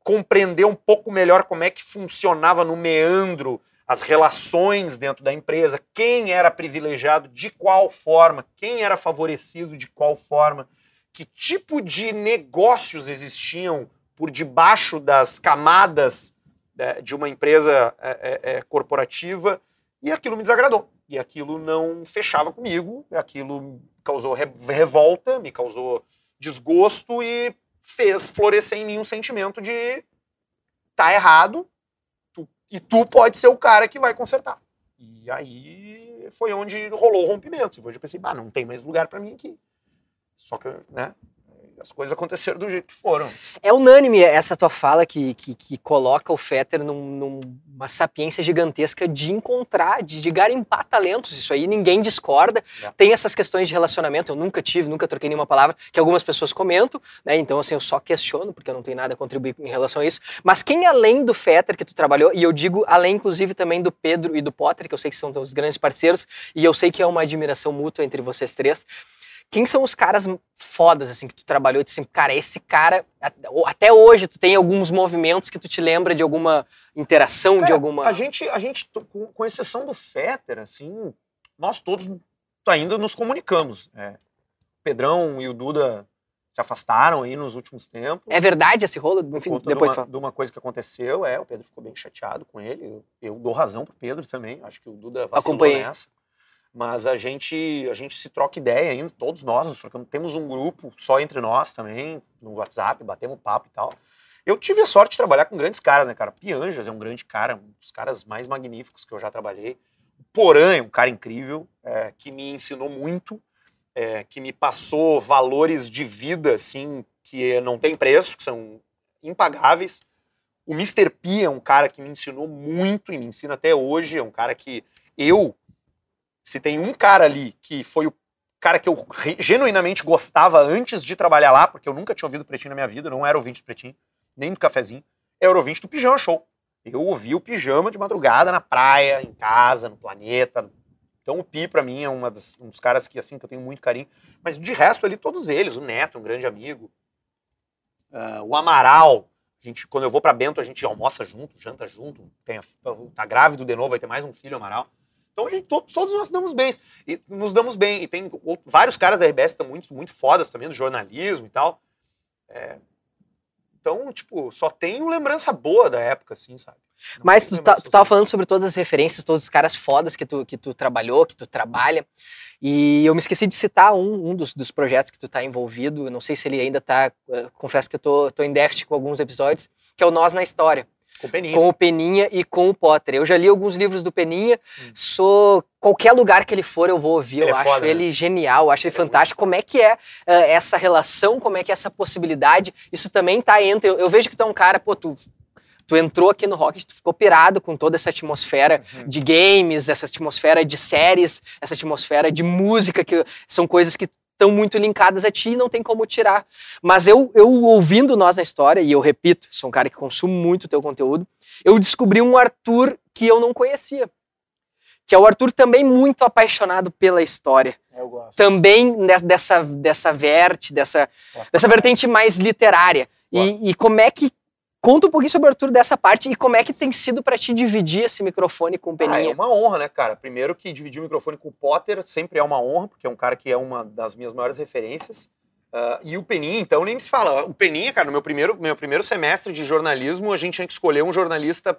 compreender um pouco melhor como é que funcionava no meandro as relações dentro da empresa, quem era privilegiado de qual forma, quem era favorecido de qual forma, que tipo de negócios existiam por debaixo das camadas né, de uma empresa é, é, é, corporativa, e aquilo me desagradou. E aquilo não fechava comigo, aquilo causou revolta, me causou desgosto e fez florescer em mim um sentimento de tá errado tu, e tu pode ser o cara que vai consertar. E aí foi onde rolou o rompimento. Hoje eu pensei, bah, não tem mais lugar para mim aqui. Só que, né, as coisas aconteceram do jeito que foram. É unânime essa tua fala que, que, que coloca o Fetter num, numa sapiência gigantesca de encontrar, de, de, garimpar talentos. Isso aí ninguém discorda. É. Tem essas questões de relacionamento, eu nunca tive, nunca troquei nenhuma palavra, que algumas pessoas comentam, né? Então, assim, eu só questiono, porque eu não tenho nada a contribuir em relação a isso. Mas quem além do Fetter que tu trabalhou, e eu digo além, inclusive, também do Pedro e do Potter, que eu sei que são teus grandes parceiros, e eu sei que é uma admiração mútua entre vocês três. Quem são os caras fodas, assim, que tu trabalhou assim, cara, esse cara, até hoje tu tem alguns movimentos que tu te lembra de alguma interação, cara, de alguma... A gente, a gente, com exceção do Fetter, assim, nós todos ainda nos comunicamos. É. O Pedrão e o Duda se afastaram aí nos últimos tempos. É verdade esse rolo? Enfim, depois de uma, de uma, coisa que aconteceu, é, o Pedro ficou bem chateado com ele. Eu, eu dou razão pro Pedro também. Acho que o Duda vacilou Acompanhei. nessa mas a gente a gente se troca ideia ainda, todos nós nos trocamos. Temos um grupo só entre nós também, no WhatsApp, batemos papo e tal. Eu tive a sorte de trabalhar com grandes caras, né, cara? Pianjas é um grande cara, um dos caras mais magníficos que eu já trabalhei. Porã é um cara incrível, é, que me ensinou muito, é, que me passou valores de vida, assim, que não tem preço, que são impagáveis. O Mr. P é um cara que me ensinou muito e me ensina até hoje. É um cara que eu se tem um cara ali que foi o cara que eu genuinamente gostava antes de trabalhar lá, porque eu nunca tinha ouvido Pretinho na minha vida, não era ouvinte do Pretinho, nem do cafezinho, era ouvinte do Pijama Show. Eu ouvi o Pijama de madrugada na praia, em casa, no planeta. Então o Pi, para mim, é uma das, um dos caras que, assim, que eu tenho muito carinho. Mas de resto ali, todos eles. O Neto, um grande amigo. Uh, o Amaral. A gente, quando eu vou para Bento, a gente almoça junto, janta junto. Tem, tá grávido de novo, vai ter mais um filho, Amaral. Então gente, todos, todos nós damos bem. E nos damos bem. E tem vários caras da RBS que estão muito, muito fodas também, do jornalismo e tal. É, então, tipo, só tenho lembrança boa da época, assim, sabe? Não Mas tu, tá, tu tava falando sobre todas as referências, todos os caras fodas que tu, que tu trabalhou, que tu trabalha. E eu me esqueci de citar um, um dos, dos projetos que tu tá envolvido. Eu não sei se ele ainda tá. Uh, confesso que eu tô, tô em déficit com alguns episódios, que é o Nós na História. Com, Peninha. com o Peninha e com o Potter. Eu já li alguns livros do Peninha, hum. sou qualquer lugar que ele for eu vou ouvir, ele eu é acho foda, ele né? genial, acho ele, ele é fantástico. Como é que é uh, essa relação, como é que é essa possibilidade? Isso também tá entre. Eu, eu vejo que tu é um cara, pô, tu tu entrou aqui no Rocket, tu ficou pirado com toda essa atmosfera uhum. de games, essa atmosfera de séries, essa atmosfera de música, que são coisas que estão muito linkadas a ti e não tem como tirar. Mas eu, eu ouvindo Nós na História, e eu repito, sou um cara que consumo muito teu conteúdo, eu descobri um Arthur que eu não conhecia. Que é o Arthur também muito apaixonado pela história. Eu gosto. Também dessa, dessa verte, dessa, dessa vertente mais literária. E, e, como é que Conta um pouquinho sobre o Arthur dessa parte e como é que tem sido para ti dividir esse microfone com o Peninha. Ah, é uma honra, né, cara? Primeiro que dividir o microfone com o Potter sempre é uma honra, porque é um cara que é uma das minhas maiores referências. Uh, e o Peninha, então, nem se fala. O Peninha, cara, no meu primeiro, meu primeiro semestre de jornalismo, a gente tinha que escolher um jornalista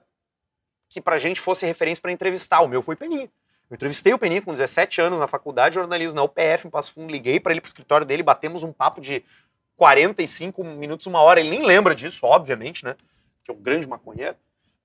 que pra gente fosse referência para entrevistar. O meu foi Peninha. Eu entrevistei o Peninha com 17 anos na faculdade de jornalismo, na UPF, em Passo Fundo. Liguei para ele pro escritório dele, batemos um papo de 45 minutos, uma hora. Ele nem lembra disso, obviamente, né? Que é um grande maconheiro.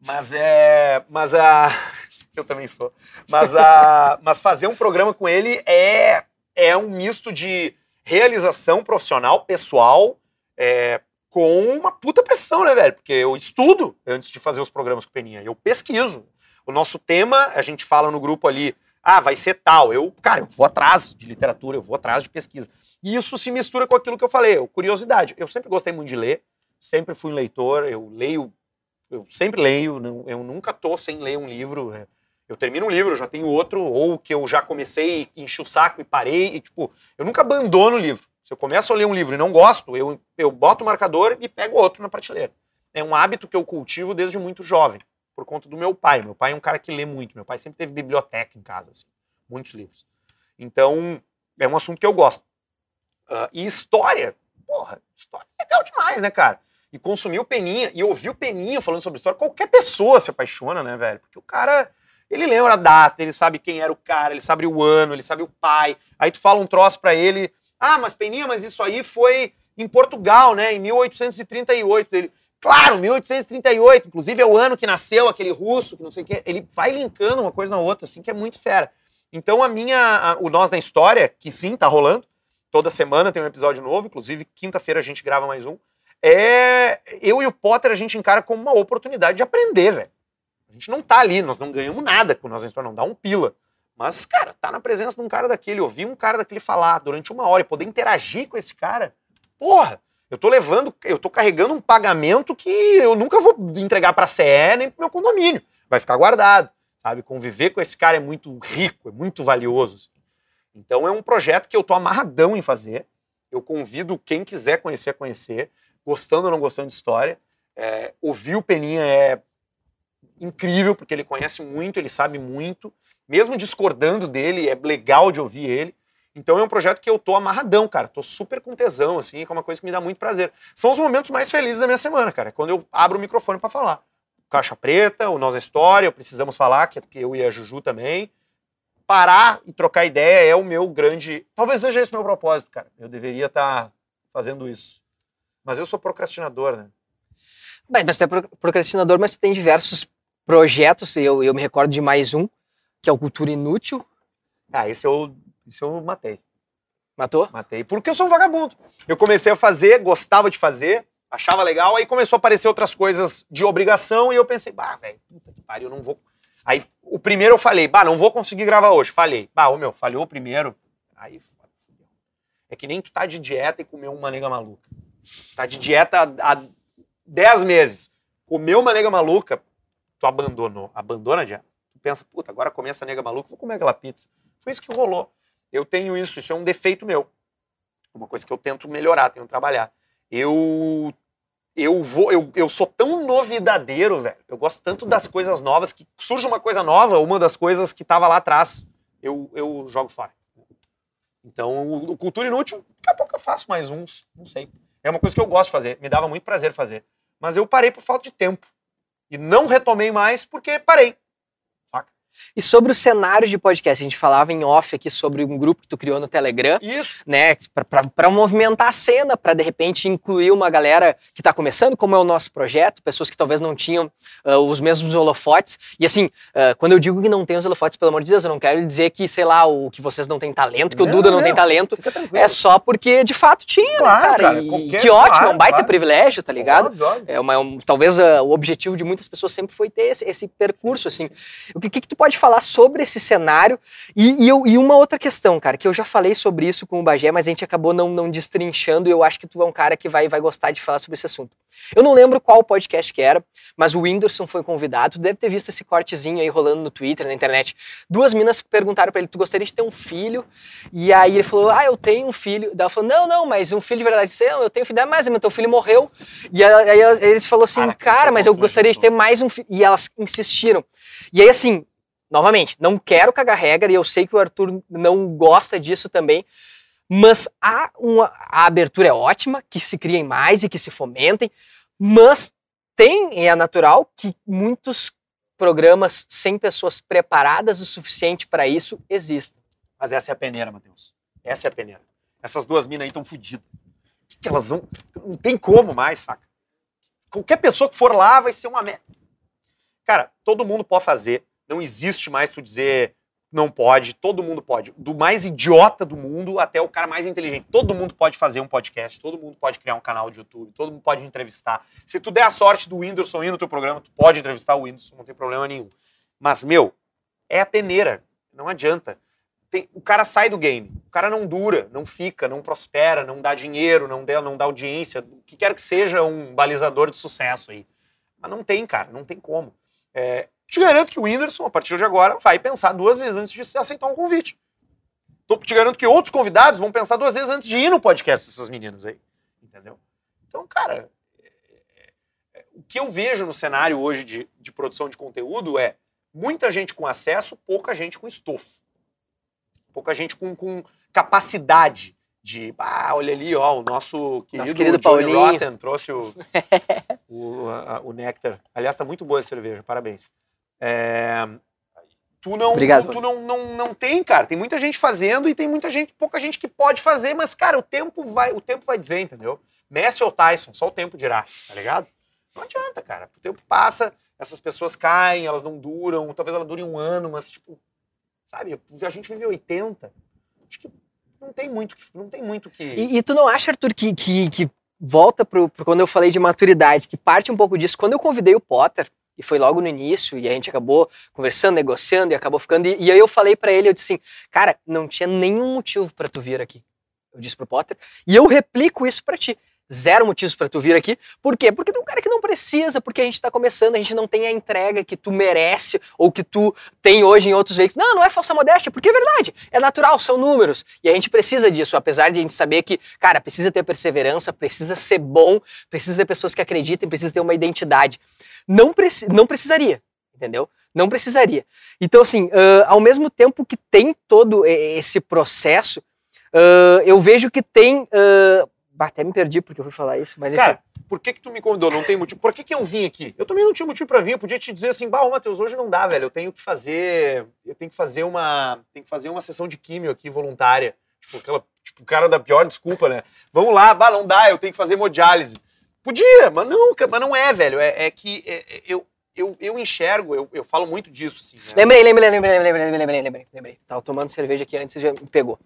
Mas é. Mas a. Eu também sou. Mas, a, mas fazer um programa com ele é, é um misto de realização profissional, pessoal, é, com uma puta pressão, né, velho? Porque eu estudo antes de fazer os programas com o Peninha. Eu pesquiso. O nosso tema, a gente fala no grupo ali, ah, vai ser tal. Eu, cara, eu vou atrás de literatura, eu vou atrás de pesquisa. E isso se mistura com aquilo que eu falei, curiosidade. Eu sempre gostei muito de ler, sempre fui um leitor, eu leio, eu sempre leio, eu nunca tô sem ler um livro. É, eu termino um livro, já tenho outro, ou que eu já comecei, enchi o saco e parei, e tipo, eu nunca abandono o livro. Se eu começo a ler um livro e não gosto, eu, eu boto o marcador e pego outro na prateleira. É um hábito que eu cultivo desde muito jovem, por conta do meu pai. Meu pai é um cara que lê muito. Meu pai sempre teve biblioteca em casa, assim, muitos livros. Então, é um assunto que eu gosto. Uh, e história, porra, história é legal demais, né, cara? E consumir o Peninha, e ouvir o Peninha falando sobre história, qualquer pessoa se apaixona, né, velho? Porque o cara ele lembra a data, ele sabe quem era o cara, ele sabe o ano, ele sabe o pai. Aí tu fala um troço para ele, ah, mas Peninha, mas isso aí foi em Portugal, né, em 1838. Ele, claro, 1838, inclusive é o ano que nasceu aquele russo, que não sei o quê. Ele vai linkando uma coisa na outra, assim, que é muito fera. Então a minha, a, o Nós na História, que sim, tá rolando, toda semana tem um episódio novo, inclusive quinta-feira a gente grava mais um, é eu e o Potter a gente encara como uma oportunidade de aprender, velho. A gente não tá ali, nós não ganhamos nada com nós não dá um pila. Mas, cara, tá na presença de um cara daquele, ouvir um cara daquele falar durante uma hora e poder interagir com esse cara, porra, eu tô levando, eu tô carregando um pagamento que eu nunca vou entregar pra CE nem pro meu condomínio. Vai ficar guardado, sabe? Conviver com esse cara é muito rico, é muito valioso. Então é um projeto que eu tô amarradão em fazer. Eu convido quem quiser conhecer a conhecer, gostando ou não gostando de história. É, ouvir o Peninha é incrível, porque ele conhece muito, ele sabe muito. Mesmo discordando dele, é legal de ouvir ele. Então é um projeto que eu tô amarradão, cara. Tô super com tesão, assim, é uma coisa que me dá muito prazer. São os momentos mais felizes da minha semana, cara. É quando eu abro o microfone para falar. Caixa Preta, o Nossa História, Precisamos Falar, que é eu e a Juju também. Parar e trocar ideia é o meu grande. Talvez seja esse o meu propósito, cara. Eu deveria estar tá fazendo isso. Mas eu sou procrastinador, né? Mas, mas tu é procrastinador, mas tu tem diversos projetos, eu, eu me recordo de mais um, que é o Cultura Inútil. Ah, esse eu, esse eu matei. Matou? Matei, porque eu sou um vagabundo. Eu comecei a fazer, gostava de fazer, achava legal, aí começou a aparecer outras coisas de obrigação e eu pensei, bah, velho, puta que pariu, eu não vou. Aí o primeiro eu falei, bah, não vou conseguir gravar hoje. Falei, bah, ô meu, falhou o primeiro. Aí, é que nem tu tá de dieta e comeu uma nega maluca. Tá de dieta há 10 meses. Comeu uma nega maluca, tu abandonou, abandona a dieta. Tu pensa, puta, agora começa a nega maluca, vou comer aquela pizza. Foi isso que rolou. Eu tenho isso, isso é um defeito meu. Uma coisa que eu tento melhorar, tento trabalhar. Eu eu vou, eu, eu sou tão novidadeiro, velho. Eu gosto tanto das coisas novas que surge uma coisa nova, uma das coisas que estava lá atrás, eu, eu jogo fora. Então, o Cultura Inútil, daqui a pouco eu faço mais uns, não sei. É uma coisa que eu gosto de fazer, me dava muito prazer fazer. Mas eu parei por falta de tempo. E não retomei mais porque parei. E sobre o cenário de podcast, a gente falava em off aqui sobre um grupo que tu criou no Telegram. Isso. Né, para movimentar a cena, para de repente incluir uma galera que está começando, como é o nosso projeto, pessoas que talvez não tinham uh, os mesmos holofotes. E assim, uh, quando eu digo que não tem os holofotes, pelo amor de Deus, eu não quero dizer que, sei lá, o que vocês não têm talento, que não, o Duda não, não, tem talento. É só porque de fato tinha, né, claro, né, cara? cara e, que ótimo, claro, é um baita claro. privilégio, tá ligado? Óbvio, óbvio. É uma, um, talvez uh, o objetivo de muitas pessoas sempre foi ter esse, esse percurso, assim. O que, que, que tu pode falar sobre esse cenário. E, e, eu, e, uma outra questão, cara, que eu já falei sobre isso com o Bagé, mas a gente acabou não, não destrinchando, e eu acho que tu é um cara que vai, vai gostar de falar sobre esse assunto. Eu não lembro qual podcast que era, mas o Whindersson foi convidado, tu deve ter visto esse cortezinho aí rolando no Twitter, na internet. Duas minas perguntaram para ele, tu gostaria de ter um filho? E aí ele falou, ah, eu tenho um filho. Daí ela falou, não, não, mas um filho de verdade, não, eu tenho filho, ah, mas meu teu filho morreu. E aí eles falou assim, cara, cara mas eu gostaria de ter mais um filho. E elas insistiram. E aí assim, novamente, não quero cagar regra e eu sei que o Arthur não gosta disso também, Mas há uma, a abertura é ótima, que se criem mais e que se fomentem, mas tem, é natural, que muitos programas sem pessoas preparadas o suficiente para isso existam. Mas essa é a peneira, Matheus. Essa é a peneira. Essas duas minas aí estão fodidas. O que, que elas vão. Não tem como mais, saca? Qualquer pessoa que for lá vai ser uma merda. Cara, todo mundo pode fazer. Não existe mais tu dizer não pode, todo mundo pode. Do mais idiota do mundo até o cara mais inteligente. Todo mundo pode fazer um podcast, todo mundo pode criar um canal de YouTube, todo mundo pode entrevistar. Se tu der a sorte do Whindersson ir no teu programa, tu pode entrevistar o Whindersson, não tem problema nenhum. Mas, meu, é a peneira. Não adianta. Tem, o cara sai do game. O cara não dura, não fica, não prospera, não dá dinheiro, não dá, não dá audiência. O que quer que seja um balizador de sucesso aí. Mas não tem, cara, não tem como. É, te garanto que o Whindersson, a partir de agora, vai pensar duas vezes antes de aceitar um convite. te garanto que outros convidados vão pensar duas vezes antes de ir no podcast dessas meninas aí. Entendeu? Então, cara, é, é, o que eu vejo no cenário hoje de, de produção de conteúdo é muita gente com acesso, pouca gente com estofo. Pouca gente com, com capacidade de, ah, olha ali, ó, o nosso querido, nosso querido Johnny Paulinho. Rotten trouxe o, o, a, o néctar. Aliás, tá muito boa essa cerveja, parabéns. É, tu não, Obrigado. Tu, tu, não, não, não tem, cara. Tem muita gente fazendo e tem muita gente, pouca gente que pode fazer, mas, cara, o tempo vai, o tempo vai dizer, entendeu? Messi ou Tyson, só o tempo dirá, tá ligado? Não adianta, cara. O tempo passa, essas pessoas caem, elas não duram, talvez ela dure um ano, mas, tipo, sabe, a gente vive 80. Acho que não tem muito que. Não tem muito que... E, e tu não acha, Arthur, que, que, que volta pro, quando eu falei de maturidade, que parte um pouco disso. Quando eu convidei o Potter, e foi logo no início, e a gente acabou conversando, negociando, e acabou ficando. E, e aí eu falei para ele, eu disse assim, cara, não tinha nenhum motivo para tu vir aqui. Eu disse pro Potter, e eu replico isso para ti zero motivos para tu vir aqui. Por quê? Porque tu é um cara que não precisa, porque a gente tá começando, a gente não tem a entrega que tu merece ou que tu tem hoje em outros veículos. Não, não é falsa modéstia, porque é verdade, é natural, são números. E a gente precisa disso, apesar de a gente saber que, cara, precisa ter perseverança, precisa ser bom, precisa ter pessoas que acreditem, precisa ter uma identidade. Não, preci não precisaria, entendeu? Não precisaria. Então, assim, uh, ao mesmo tempo que tem todo esse processo, uh, eu vejo que tem uh, até me perdi porque eu fui falar isso, mas Cara, enfim. por que que tu me convidou? Não tem motivo. Por que que eu vim aqui? Eu também não tinha motivo para vir. Eu podia te dizer assim, bah, Matheus, hoje não dá, velho. Eu tenho que fazer, eu tenho que fazer uma, tenho que fazer uma sessão de químio aqui voluntária. Tipo, aquela, tipo, o cara da pior desculpa, né? Vamos lá, bah, não dá, eu tenho que fazer hemodiálise. Podia, mas não, mas não é, velho. É, é que é, é eu, eu, eu enxergo, eu, eu falo muito disso, assim. Né? Lembrei, lembrei, lembrei, lembrei, lembrei, lembrei, lembrei. Tava tomando cerveja aqui antes e já me pegou.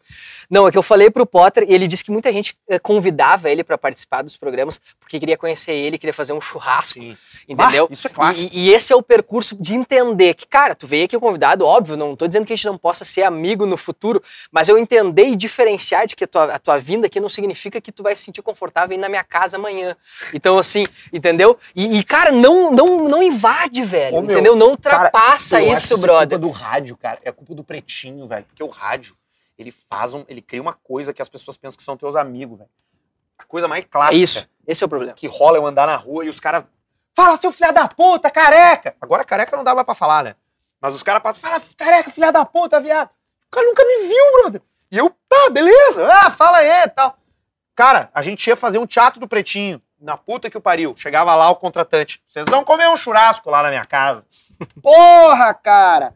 Não, é que eu falei pro Potter e ele disse que muita gente eh, convidava ele para participar dos programas porque queria conhecer ele, queria fazer um churrasco, Sim. entendeu? isso é clássico. E, e, esse é o percurso de entender que, cara, tu veio aqui convidado, óbvio, não tô dizendo que a gente não possa ser amigo no futuro, mas eu entender e diferenciar de que a tua, a tua vinda aqui não significa que tu vai se sentir confortável ir na minha casa amanhã. Então, assim, entendeu? E, e cara, não, não, não invade, velho. Ô, entendeu? Não ultrapassa cara, isso, isso brother. É culpa do rádio, cara. É culpa do pretinho, velho. Porque o rádio, ele faz um. Ele cria uma coisa que as pessoas pensam que são teus amigos, velho. A coisa mais clássica. É isso. Esse é o problema. Que rola eu andar na rua e os caras. Fala, seu filho da puta, careca! Agora careca não dá mais pra falar, né? Mas os caras passam, fala, careca, filha da puta, viado. O cara nunca me viu, brother. E eu, tá, beleza. Ah, fala aí e tal. Cara, a gente ia fazer um teatro do Pretinho na puta que o pariu. Chegava lá o contratante. Vocês vão comer um churrasco lá na minha casa. Porra, cara!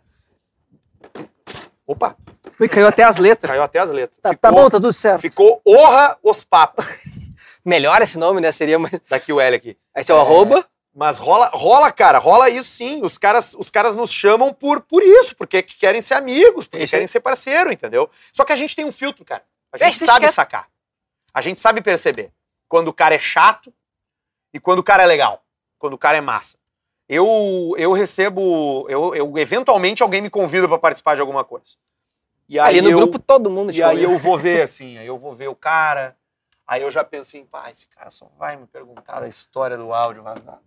Opa! Ui, caiu até as letras. Caiu até as letras. Tá, tá ficou, tá bom, tá tudo certo. Ficou Orra os Papas. Melhor esse nome, né? Seria mais. Daqui o L aqui. Aí seu é... arroba. Mas rola, rola, cara, rola isso sim. Os caras, os caras nos chamam por, por isso, porque querem ser amigos, porque isso. querem ser parceiro, entendeu? Só que a gente tem um filtro, cara. A gente é, sabe sacar. A gente sabe perceber quando o cara é chato e quando o cara é legal, quando o cara é massa. Eu, eu recebo, eu, eu eventualmente alguém me convida para participar de alguma coisa. E aí Ali no eu, grupo todo mundo E aí eu vou ver assim, aí eu vou ver o cara, aí eu já penso assim, pá, esse cara só vai me perguntar da história do áudio vazado.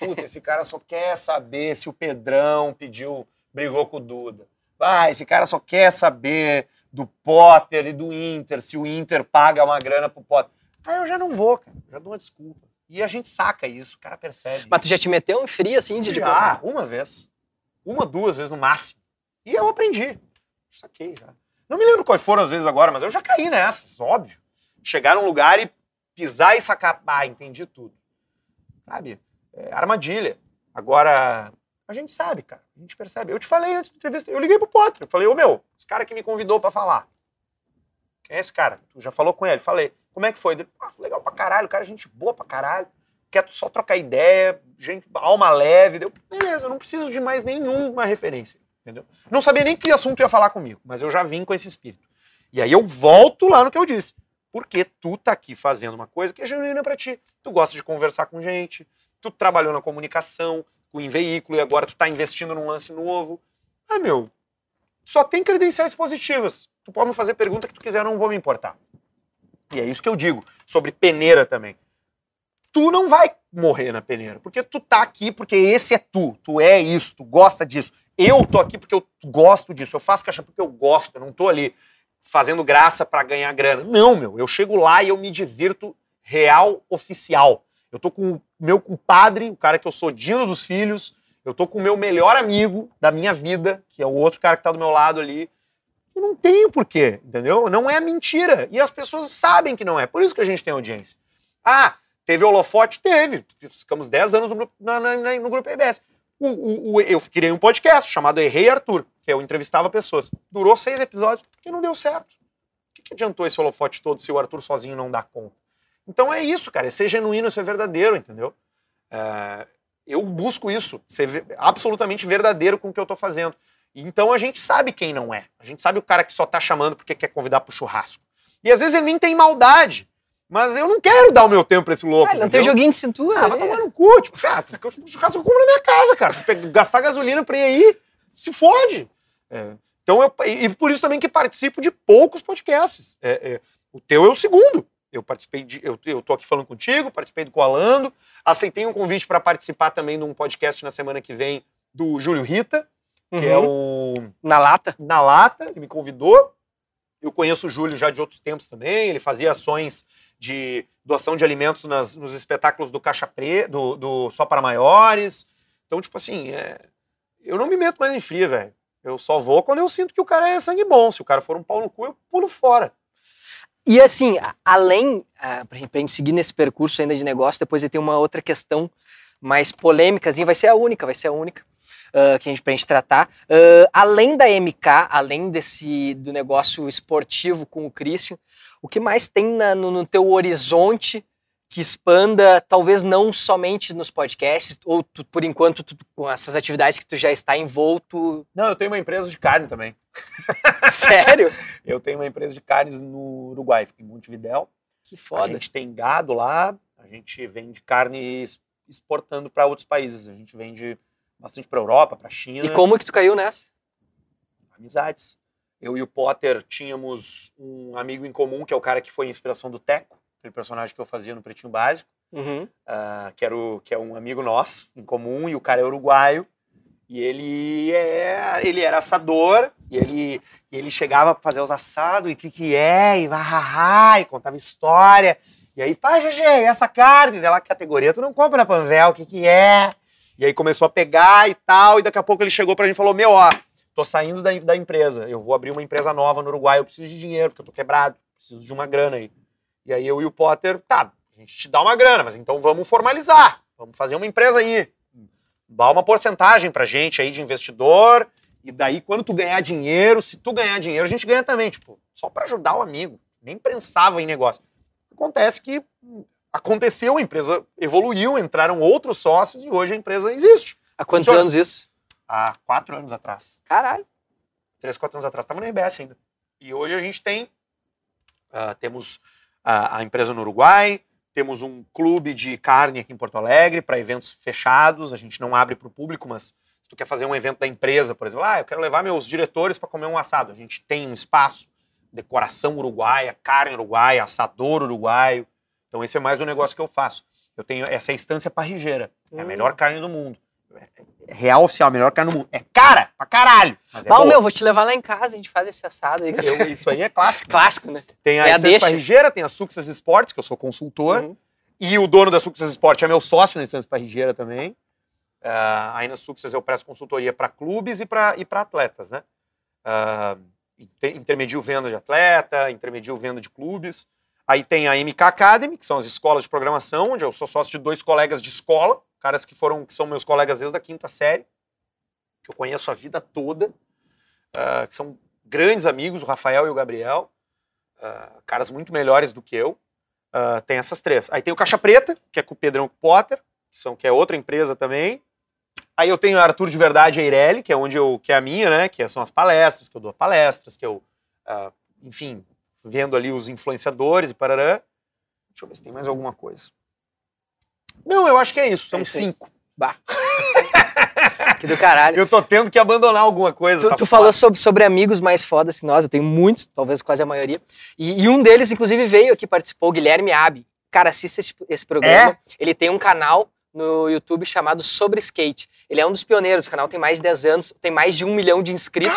Puta, esse cara só quer saber se o Pedrão pediu, brigou com o Duda. Ah, esse cara só quer saber do Potter e do Inter, se o Inter paga uma grana pro Potter. Aí eu já não vou, cara. Já dou uma desculpa. E a gente saca isso, o cara percebe. Mas tu já te meteu em frio assim de. Já, de... uma vez. Uma, duas vezes no máximo. E eu aprendi. Saquei já. Não me lembro quais foram as vezes agora, mas eu já caí nessas, óbvio. Chegar num lugar e pisar e sacar. Ah, entendi tudo. Sabe? É, armadilha. Agora, a gente sabe, cara. A gente percebe. Eu te falei antes da entrevista, eu liguei pro Potter. Eu falei, ô meu, esse cara que me convidou para falar. Quem é esse cara? Tu já falou com ele? Falei. Como é que foi? Ah, legal pra caralho, cara, gente boa pra caralho. Quer só trocar ideia, gente, alma leve. Deu, beleza, não preciso de mais nenhuma referência. Entendeu? Não sabia nem que assunto ia falar comigo, mas eu já vim com esse espírito. E aí eu volto lá no que eu disse. Porque tu tá aqui fazendo uma coisa que é genuína para ti. Tu gosta de conversar com gente, tu trabalhou na comunicação, em veículo, e agora tu tá investindo num lance novo. Ah, meu, só tem credenciais positivas. Tu pode me fazer pergunta que tu quiser, não vou me importar. E é isso que eu digo sobre peneira também. Tu não vai morrer na peneira, porque tu tá aqui porque esse é tu, tu é isso, tu gosta disso. Eu tô aqui porque eu gosto disso, eu faço caixa porque eu gosto, eu não tô ali fazendo graça para ganhar grana. Não, meu, eu chego lá e eu me divirto real oficial. Eu tô com o meu compadre, o cara que eu sou Dino dos filhos, eu tô com o meu melhor amigo da minha vida, que é o outro cara que tá do meu lado ali. Eu não tenho porquê, entendeu? Não é mentira. E as pessoas sabem que não é. Por isso que a gente tem audiência. Ah, teve holofote? Teve. Ficamos 10 anos no grupo, na, na, no grupo EBS. O, o, o, eu criei um podcast chamado Errei Arthur, que eu entrevistava pessoas. Durou seis episódios porque não deu certo. O que, que adiantou esse holofote todo se o Arthur sozinho não dá conta? Então é isso, cara. É ser genuíno, ser verdadeiro, entendeu? É, eu busco isso, ser absolutamente verdadeiro com o que eu tô fazendo. Então a gente sabe quem não é. A gente sabe o cara que só tá chamando porque quer convidar pro churrasco. E às vezes ele nem tem maldade. Mas eu não quero dar o meu tempo pra esse louco. Ah, não tem joguinho de cintura. Ah, vai tomar no cu. Tipo, cara, o churrasco eu compro na minha casa, cara. Gastar gasolina pra ir aí, se fode. É. Então, eu, e por isso também que participo de poucos podcasts. É, é, o teu é o segundo. Eu participei de. Eu, eu tô aqui falando contigo, participei do Coalando. Aceitei um convite para participar também de um podcast na semana que vem do Júlio Rita, que é uhum. o. Na Lata. Na Lata, ele me convidou. Eu conheço o Júlio já de outros tempos também. Ele fazia ações de doação de alimentos nas, nos espetáculos do Caixa Pre, do, do Só para Maiores. Então, tipo assim, é, eu não me meto mais em fria, velho. Eu só vou quando eu sinto que o cara é sangue bom. Se o cara for um pau no cu, eu pulo fora. E assim, além, pra gente seguir nesse percurso ainda de negócio, depois tem uma outra questão mais polêmica, vai ser a única, vai ser a única uh, que a gente, pra gente tratar. Uh, além da MK, além desse do negócio esportivo com o Christian, o que mais tem na, no, no teu horizonte que expanda, talvez não somente nos podcasts, ou tu, por enquanto, tu, com essas atividades que tu já está envolto. Não, eu tenho uma empresa de carne também. Sério? eu tenho uma empresa de carnes no Uruguai, em Montevidéu. Que foda. A gente tem gado lá, a gente vende carne exportando para outros países. A gente vende bastante para Europa, para China. E como que tu caiu nessa? Amizades. Eu e o Potter tínhamos um amigo em comum, que é o cara que foi a inspiração do Teco aquele personagem que eu fazia no Pretinho Básico, uhum. uh, que, era o, que é um amigo nosso em comum, e o cara é uruguaio. E ele é, ele era assador, e ele, e ele chegava para fazer os assados, e o que que é, e vai, e contava história. E aí, pá, GG, essa carne dela categoria, tu não compra na Panvel, o que que é? E aí começou a pegar e tal, e daqui a pouco ele chegou pra gente e falou, meu, ó, tô saindo da, da empresa, eu vou abrir uma empresa nova no Uruguai, eu preciso de dinheiro, porque eu tô quebrado, preciso de uma grana aí. E aí eu e o Potter, tá, a gente te dá uma grana, mas então vamos formalizar. Vamos fazer uma empresa aí. Dá uma porcentagem pra gente aí de investidor. E daí, quando tu ganhar dinheiro, se tu ganhar dinheiro, a gente ganha também. Tipo, só para ajudar o amigo. Nem pensava em negócio. Acontece que aconteceu, a empresa evoluiu, entraram outros sócios e hoje a empresa existe. Há quantos Funciona. anos isso? Há quatro anos atrás. Caralho. Três, quatro anos atrás. Estava no RBS ainda. E hoje a gente tem. Uh, temos a, a empresa no Uruguai, temos um clube de carne aqui em Porto Alegre para eventos fechados, a gente não abre para o público, mas se tu quer fazer um evento da empresa, por exemplo, ah, eu quero levar meus diretores para comer um assado, a gente tem um espaço, decoração uruguaia, carne uruguaia, assador uruguaio. Então esse é mais um negócio que eu faço. Eu tenho essa instância parrigeira, é a melhor hum. carne do mundo. É real oficial, a melhor carne do mundo. É cara pra caralho. Mas é Bom, meu, vou te levar lá em casa, a gente faz esse assado aí. Eu, isso aí é clássico. clássico, né? Tem a, é a Parrigeira, tem a Success Sports, que eu sou consultor. Uhum. E o dono da Success Sports é meu sócio na Instância Parrigeira também. Uh, aí na Success eu presto consultoria para clubes e para e atletas, né? Uh, inter- intermedio venda de atleta, intermedio venda de clubes. Aí tem a MK Academy, que são as escolas de programação, onde eu sou sócio de dois colegas de escola, caras que foram, que são meus colegas desde a quinta série, que eu conheço a vida toda, ah, que são grandes amigos, o Rafael e o Gabriel, ah, caras muito melhores do que eu. Ah, tem essas três. Aí tem o Caixa Preta, que é com o Pedrão Potter, que, são, que é outra empresa também. Aí eu tenho a Arthur de Verdade e a Eireli, que é onde eu, que é a minha, né? Que são as palestras, que eu dou palestras, que eu, enfim, vendo ali os influenciadores e parará. Deixa eu ver se tem mais alguma coisa. Não, eu acho que é isso, são É isso cinco. Bah. que do caralho. Eu tô tendo que abandonar alguma coisa. Tu, tá tu falou sobre, sobre amigos mais fodas que nós, eu tenho muitos, talvez quase a maioria. E, e um deles, inclusive, veio aqui, participou, o Guilherme Abi. Cara, assista esse, esse programa. Ele tem um canal no YouTube chamado Sobre Skate. Ele é um dos pioneiros, o canal tem mais de 10 anos, tem mais de um milhão de inscritos.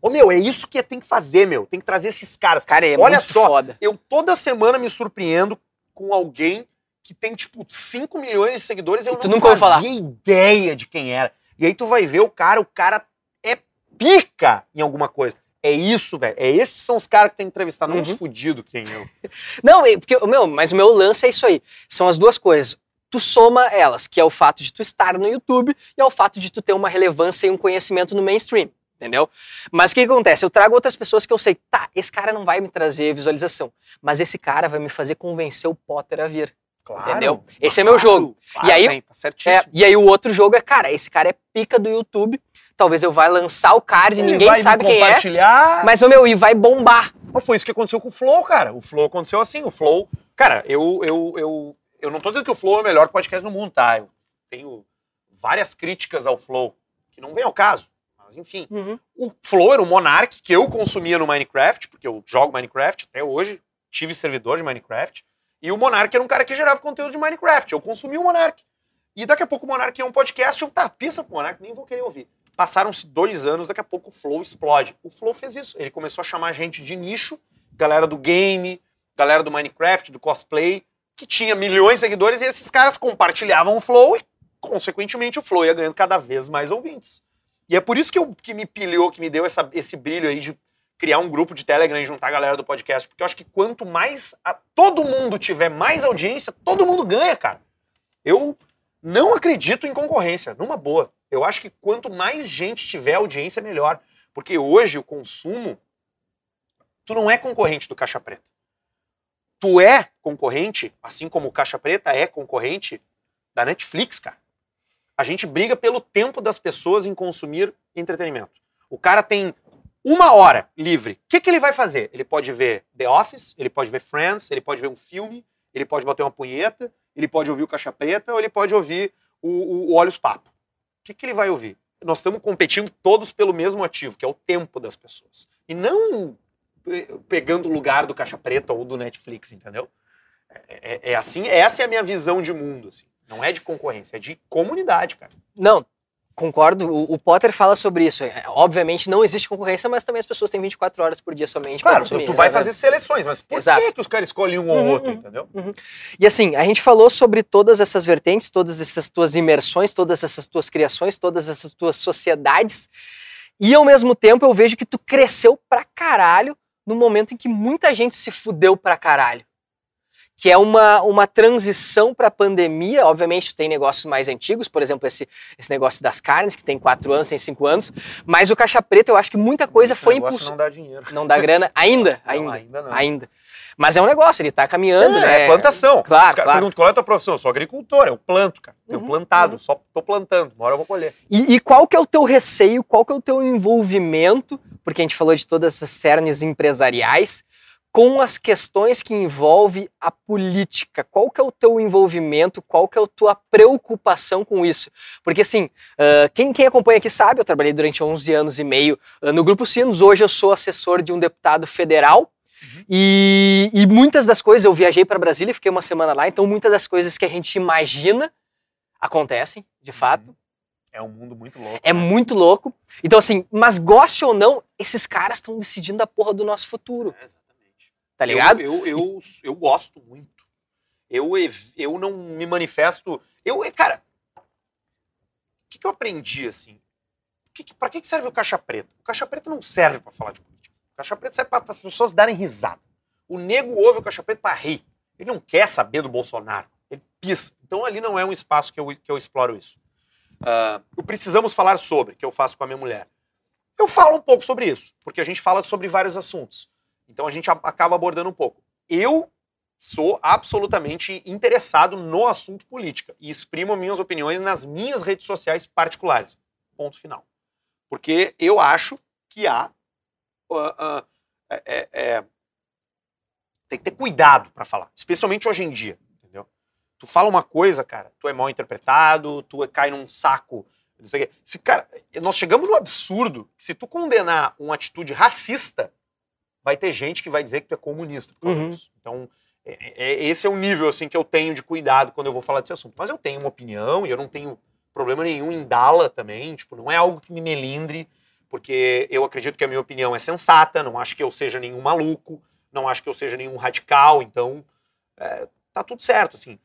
Ô, meu, é isso que tem que fazer, meu. Tem que trazer esses caras. Cara, é Olha só, foda. Eu toda semana me surpreendo com alguém que tem, tipo, 5 milhões de seguidores e eu E tu não nunca fazia ideia de quem era. E aí tu vai ver o cara, o cara é pica em alguma coisa. É isso, velho. É esses são os caras que tem que entrevistar, não Uhum. uns fudidos que nem eu. Não, porque, meu, mas o meu lance é isso aí. São as duas coisas. Tu soma elas, que é o fato de tu estar no YouTube e é o fato de tu ter uma relevância e um conhecimento no mainstream. Entendeu? Mas o que, que acontece? Eu trago outras pessoas que eu sei, tá, esse cara não vai me trazer visualização, mas esse cara vai me fazer convencer o Potter a vir. Claro. Entendeu? Esse é meu jogo. Claro, E aí- tem, tá certíssimo. É, e aí o outro jogo é, cara, esse cara é pica do YouTube, talvez eu vá lançar o card, Ele ninguém sabe quem é, mas, ô meu, e vai bombar. Mas foi isso que aconteceu com o Flow, cara. O Flow aconteceu assim. O Flow. Cara, eu, eu, eu, eu não tô dizendo que o Flow é o melhor podcast do mundo, tá? Eu tenho várias críticas ao Flow, que não vem ao caso. Mas, enfim. O Flow era o Monarch que eu consumia no Minecraft, porque eu jogo Minecraft até hoje, tive servidor de Minecraft. E o Monarch era um cara que gerava conteúdo de Minecraft. Eu consumia o Monarch. E daqui a pouco o Monarch é um podcast, eu, tá, pista pro Monarch, nem vou querer ouvir. Passaram-se dois anos, daqui a pouco o Flow explode. O Flow fez isso. Ele começou a chamar gente de nicho, galera do game, galera do Minecraft, do cosplay, que tinha milhões de seguidores, e esses caras compartilhavam o Flow e, consequentemente, o Flow ia ganhando cada vez mais ouvintes. E é por isso que, eu, que me pilhou, que me deu essa- esse brilho aí de criar um grupo de Telegram e juntar a galera do podcast. Porque eu acho que quanto mais a- todo mundo tiver mais audiência, todo mundo ganha, cara. Eu não acredito em concorrência, numa boa. Eu acho que quanto mais gente tiver audiência, melhor. Porque hoje o consumo. Tu não é concorrente do Caixa Preta. Tu é concorrente, assim como o Caixa Preta é concorrente da Netflix, cara. A gente briga pelo tempo das pessoas em consumir entretenimento. O cara tem uma hora livre. O que, que ele vai fazer? Ele pode ver The Office, ele pode ver Friends, ele pode ver um filme, ele pode bater uma punheta, ele pode ouvir o Caixa Preta ou ele pode ouvir o, o, o Olhos Papo. O que, que ele vai ouvir? Nós estamos competindo todos pelo mesmo ativo, que é o tempo das pessoas. E não pegando o lugar do Caixa Preta ou do Netflix, entendeu? É, é- é assim, essa é a minha visão de mundo. Assim. Não é de concorrência, é de comunidade, cara. Não, concordo. O, o Potter fala sobre isso. É, Obviamente não existe concorrência, mas também as pessoas têm 24 horas por dia somente para Claro, consumir. tu vai exatamente. fazer seleções, mas por Exato. que, que os caras escolhem um ou Uhum, outro, uhum. entendeu? E assim, a gente falou sobre todas essas vertentes, todas essas tuas imersões, todas essas tuas criações, todas essas tuas sociedades. E ao mesmo tempo eu vejo que tu cresceu pra caralho no momento em que muita gente se fudeu pra caralho. Que é uma, uma transição pra pandemia. Obviamente, tem negócios mais antigos, por exemplo, esse, esse negócio das carnes, que tem quatro anos, tem cinco anos. Mas o Caixa Preta, eu acho que muita coisa Esse foi impulso. Não dá dinheiro. Não dá grana ainda, Não, ainda, ainda não. ainda. Mas é um negócio, ele tá caminhando, É, né? é plantação. Claro, Os claro. perguntam qual é a tua profissão. Eu sou agricultor, eu planto, cara. Eu Uhum, plantado, uhum. só tô plantando. Uma hora eu vou colher. E, e qual que é o teu receio, qual que é o teu envolvimento, porque a gente falou de todas essas cernes empresariais, com as questões que envolvem a política? Qual que é o teu envolvimento, qual que é a tua preocupação com isso? Porque assim, ah, quem, quem acompanha aqui sabe, eu trabalhei durante 11 anos e meio ah, no Grupo Sinos, hoje eu sou assessor de um deputado federal, e, e muitas das coisas, eu viajei para Brasília, fiquei uma semana lá, então muitas das coisas que a gente imagina acontecem, de fato. É um mundo muito louco. É né? muito louco. Então, assim, mas goste ou não, esses caras estão decidindo a porra do nosso futuro, É, exatamente. tá ligado? Eu, eu, eu, eu gosto muito. Eu, eu não me manifesto. Eu, cara, o que, que eu aprendi assim? Que, que, pra que serve o caixa preta? O caixa preta não serve pra falar de política. O Caixa preta serve para as pessoas darem risada. O nego ouve o caixa preta para rir. Ele não quer saber do Bolsonaro. Ele pisa. Então ali não é um espaço que eu, que eu exploro isso. Uh, o Precisamos Falar Sobre, que eu faço com a minha mulher. Eu falo um pouco sobre isso, porque a gente fala sobre vários assuntos. Então a gente acaba abordando um pouco. Eu sou absolutamente interessado no assunto política e exprimo minhas opiniões nas minhas redes sociais particulares. Ponto final. Porque eu acho que há. Uh, uh, é, é, tem que ter cuidado para falar, especialmente hoje em dia. Tu fala uma coisa, cara, tu é mal interpretado, tu cai num saco. Não sei o quê. Se, cara, nós chegamos no absurdo que se tu condenar uma atitude racista, vai ter gente que vai dizer que tu é comunista por causa uhum. disso. Então, é, é, esse é o nível assim que eu tenho de cuidado quando eu vou falar desse assunto. Mas eu tenho uma opinião e eu não tenho problema nenhum em dá-la também. Tipo, não é algo que me melindre, porque eu acredito que a minha opinião é sensata, não acho que eu seja nenhum maluco, não acho que eu seja nenhum radical, então é, tá tudo certo, assim.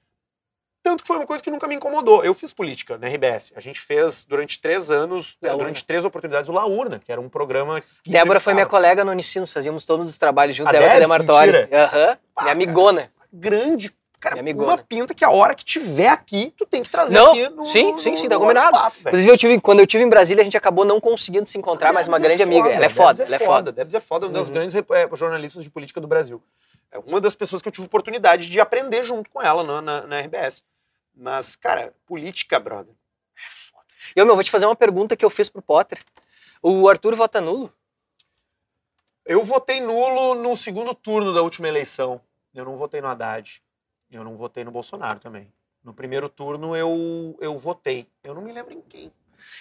Tanto que foi uma coisa que nunca me incomodou. Eu fiz política na RBS. A gente fez durante três anos, Laurna. durante três oportunidades, o Laurna, que era um programa. Débora foi minha colega no Unicinos, fazíamos todos os trabalhos juntos. A Débora Demartori. Aham. Uhum. Minha amigona. Grande Cara, uma pinta que a hora que tiver aqui, tu tem que trazer não, aqui no Sim, no, sim, sim, tá combinado. Inclusive, eu tive, quando eu tive em Brasília, a gente acabou não conseguindo se encontrar, mas uma grande é amiga. Ela é foda, ela é foda. Debs é foda, uma das uhum. grandes é, jornalistas de política do Brasil. É uma das pessoas que eu tive oportunidade de aprender junto com ela na, na, na RBS. Mas, cara, política, brother, é foda. Eu, meu, vou te fazer uma pergunta que eu fiz pro Potter. O Arthur vota nulo? Eu votei nulo no segundo turno da última eleição. Eu não votei no Haddad. Eu não votei no Bolsonaro também. No primeiro turno eu, eu votei. Eu não me lembro em quem.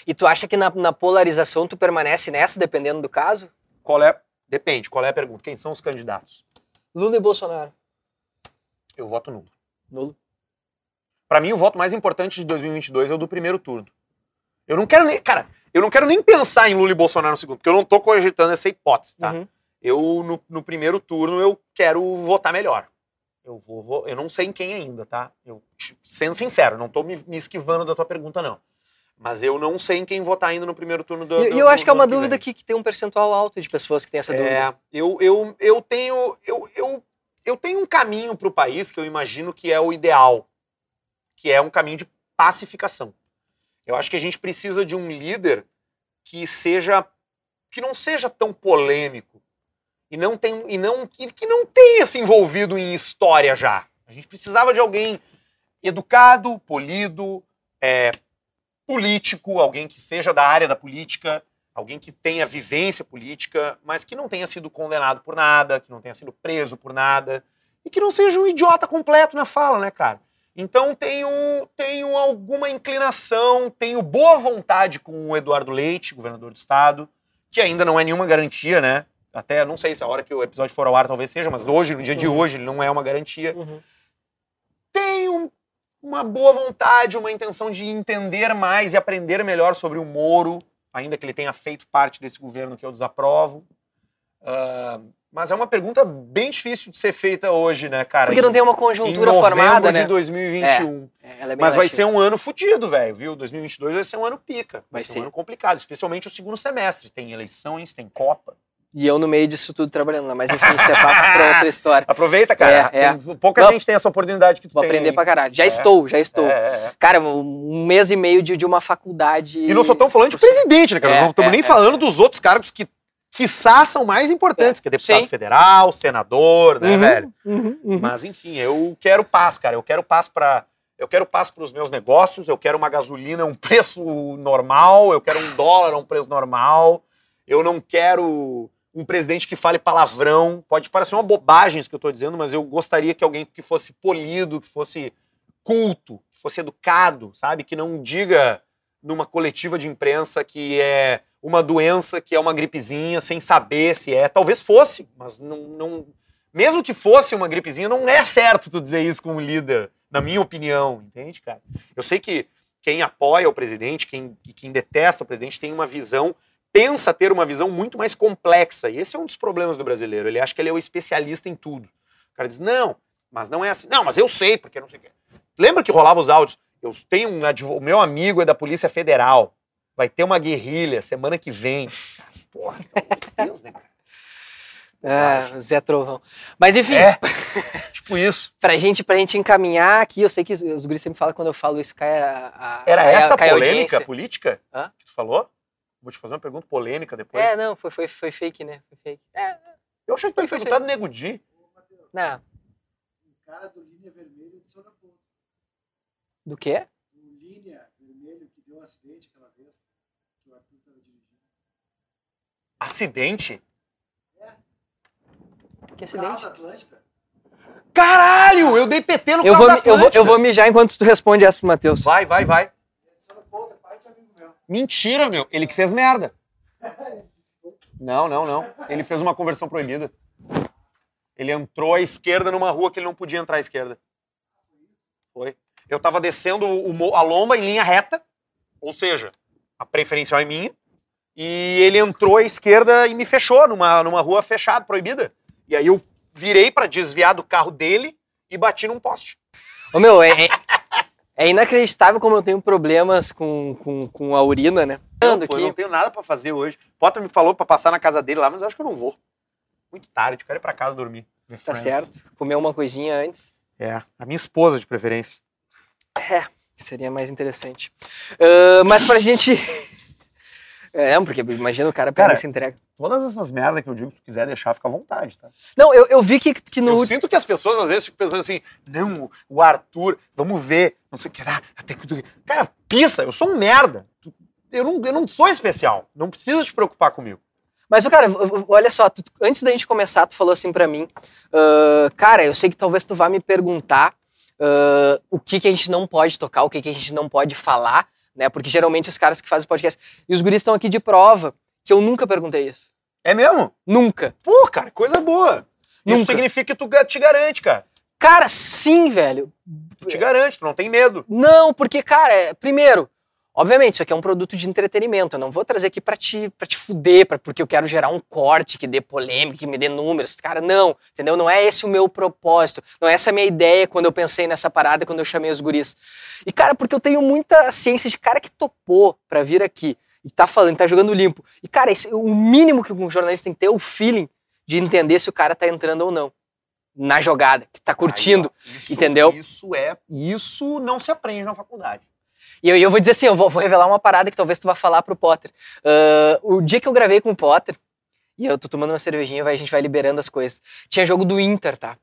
E tu acha que na, na polarização tu permanece nessa, dependendo do caso? Qual é? Depende. Qual é a pergunta? Quem são os candidatos? Lula e Bolsonaro. Eu voto nulo. Nulo. Para mim, o voto mais importante de 2022 é o do primeiro turno. Eu não quero nem. Cara, eu não quero nem pensar em Lula e Bolsonaro no segundo, porque eu não tô cogitando essa hipótese, tá? Uhum. Eu, no, no primeiro turno, eu quero votar melhor. Eu vou, vou, eu não sei em quem ainda, tá? Eu, sendo sincero, não tô me, me, esquivando da tua pergunta, não. Mas eu não sei em quem votar ainda no primeiro turno do. E eu acho que é uma dúvida que, que, tem um percentual alto de pessoas que têm essa dúvida. É, eu, eu, eu tenho. Eu, eu, eu tenho um caminho para o país que eu imagino que é o ideal, que é um caminho de pacificação. Eu acho que a gente precisa de um líder que seja. que não seja tão polêmico e não tem e não que não tenha se envolvido em história já. A gente precisava de alguém educado, polido, é, político, alguém que seja da área da política, alguém que tenha vivência política, mas que não tenha sido condenado por nada, que não tenha sido preso por nada e que não seja um idiota completo na fala, né, cara? Então tenho, tenho alguma inclinação, tenho boa vontade com o Eduardo Leite, governador do estado, que ainda não é nenhuma garantia, né? Até não sei se a hora que o episódio for ao ar talvez seja, mas hoje, no dia uhum. de hoje, ele não é uma garantia. Uhum. Tenho uma boa vontade, uma intenção de entender mais e aprender melhor sobre o Moro, ainda que ele tenha feito parte desse governo que eu desaprovo. Uh, mas é uma pergunta bem difícil de ser feita hoje, né, cara? Porque não tem uma conjuntura formada, né? de 2021. É, é, é mas vai ser um ano fodido, velho, viu? 2022 vai ser um ano pica. Vai, vai ser, ser um ano complicado, especialmente o segundo semestre. Tem eleições, tem Copa. E eu no meio disso tudo trabalhando lá. Mas enfim, isso é papo pra outra história. Aproveita, cara. É, é. pouca Não, gente tem essa oportunidade que tu vou tem. Vou aprender pra caralho. Já é. estou, já estou. É, é, cara, um mês e meio de, de uma faculdade. E não só estamos falando de presidente, né, cara? não estamos nem falando dos outros cargos que quiçá são mais importantes, que é deputado Sim. federal, senador, né, uhum, velho? Uhum, uhum. Mas enfim, eu quero paz, cara. Eu quero paz para eu quero paz para os meus negócios, eu quero uma gasolina a um preço normal, eu quero um dólar a um preço normal. Eu não quero um presidente que fale palavrão. Pode parecer uma bobagem isso que eu estou dizendo, mas eu gostaria que alguém que fosse polido, que fosse culto, que fosse educado, sabe? Que não diga numa coletiva de imprensa que é uma doença, que é uma gripezinha, sem saber se é. Talvez fosse, mas não, não. Mesmo que fosse uma gripezinha, não é certo tu dizer isso com um líder, na minha opinião, entende, cara? Eu sei que quem apoia o presidente, quem, quem detesta o presidente, tem uma visão pensa ter uma visão muito mais complexa. E esse é um dos problemas do brasileiro. Ele acha que ele é o especialista em tudo. O cara diz, não, mas não é assim. Não, mas eu sei, porque não sei o quê. Lembra que rolava os áudios? Eu tenho um o meu amigo é da Polícia Federal. Vai ter uma guerrilha semana que vem. Porra, meu Deus, né, cara? É, Zé Trovão. Mas enfim, É, tipo isso. pra gente, pra gente encaminhar aqui, eu sei que os, guris sempre falam quando eu falo isso, cai a, a- Era cai a- essa cai a polêmica audiência. política Hã? que tu falou? Vou te fazer uma pergunta polêmica depois. É, não, foi, foi, foi fake, né? Foi fake. É, Eu achei que tu ia Foi perguntar do Nego Di. não. O cara do Linha Vermelha de São Leopoldo. Do quê? O Linha Vermelho que deu um acidente aquela vez, que o Arthur estava dirigindo. Acidente? Que acidente? Caralho, eu dei PT no Eu carro vou, da eu, vou, Atlântida. eu vou mijar enquanto tu responde essa pro Matheus. Vai, vai, vai. Mentira, meu. Ele que fez merda. Não, não, não. Ele fez uma conversão proibida. Ele entrou à esquerda numa rua que ele não podia entrar à esquerda. Foi. Eu tava descendo o mo- a lomba em linha reta, ou seja, a preferencial é minha, e ele entrou à esquerda e me fechou numa, numa rua fechada, proibida. E aí eu virei pra desviar do carro dele e bati num poste. Ô, meu, é, é, é inacreditável como eu tenho problemas com, com, com a urina, né? Ando Pô, eu não tenho nada pra fazer hoje. Potter me falou pra passar na casa dele lá, mas eu acho que eu não vou. Muito tarde, eu quero ir pra casa dormir. Tá Friends. certo. Comer uma coisinha antes. É, a minha esposa de preferência. É, seria mais interessante. Ah, mas pra gente. É, porque imagina o cara pega Cara, essa entrega. Todas essas merdas que eu digo, se tu quiser deixar, fica à vontade, tá? Não, eu, eu vi que, que no. Eu sinto que as pessoas às vezes ficam pensando assim, não, o Arthur, vamos ver, não sei o que lá, até que. Cara, pisa, eu sou um merda. Eu não, eu não sou especial, não precisa te preocupar comigo. Mas, cara, olha só, tu- antes da gente começar, tu falou assim pra mim, ah, cara, eu sei que talvez tu vá me perguntar ah, o que, que a gente não pode tocar, o que, que a gente não pode falar, né? Porque geralmente os caras que fazem podcast. E os guris estão aqui de prova que eu nunca perguntei isso. É mesmo? Nunca. Pô, cara, coisa boa. Isso Nunca. significa que tu te garante, cara. Cara, sim, velho. Tu te garante, tu não tem medo. Não, porque, cara, é- primeiro, obviamente, isso aqui é um produto de entretenimento. Eu não vou trazer aqui pra te, pra te fuder, pra, porque eu quero gerar um corte que dê polêmica, que me dê números. Cara, não, entendeu? Não é esse o meu propósito. Não é essa a minha ideia quando eu pensei nessa parada, quando eu chamei os guris. E, cara, porque eu tenho muita ciência de cara que topou pra vir aqui e tá falando, tá jogando limpo. E, cara, esse- o mínimo que um jornalista tem que ter é o feeling de entender se o cara tá entrando ou não na jogada, que tá curtindo. Aí, ó, isso- entendeu? Isso é. Isso não se aprende na faculdade. E eu, eu vou dizer assim, eu vou, vou revelar uma parada que talvez tu vá falar pro Potter. Ah, o dia que eu gravei com o Potter, e eu tô tomando uma cervejinha, vai, a gente vai liberando as coisas. Tinha jogo do Inter, tá?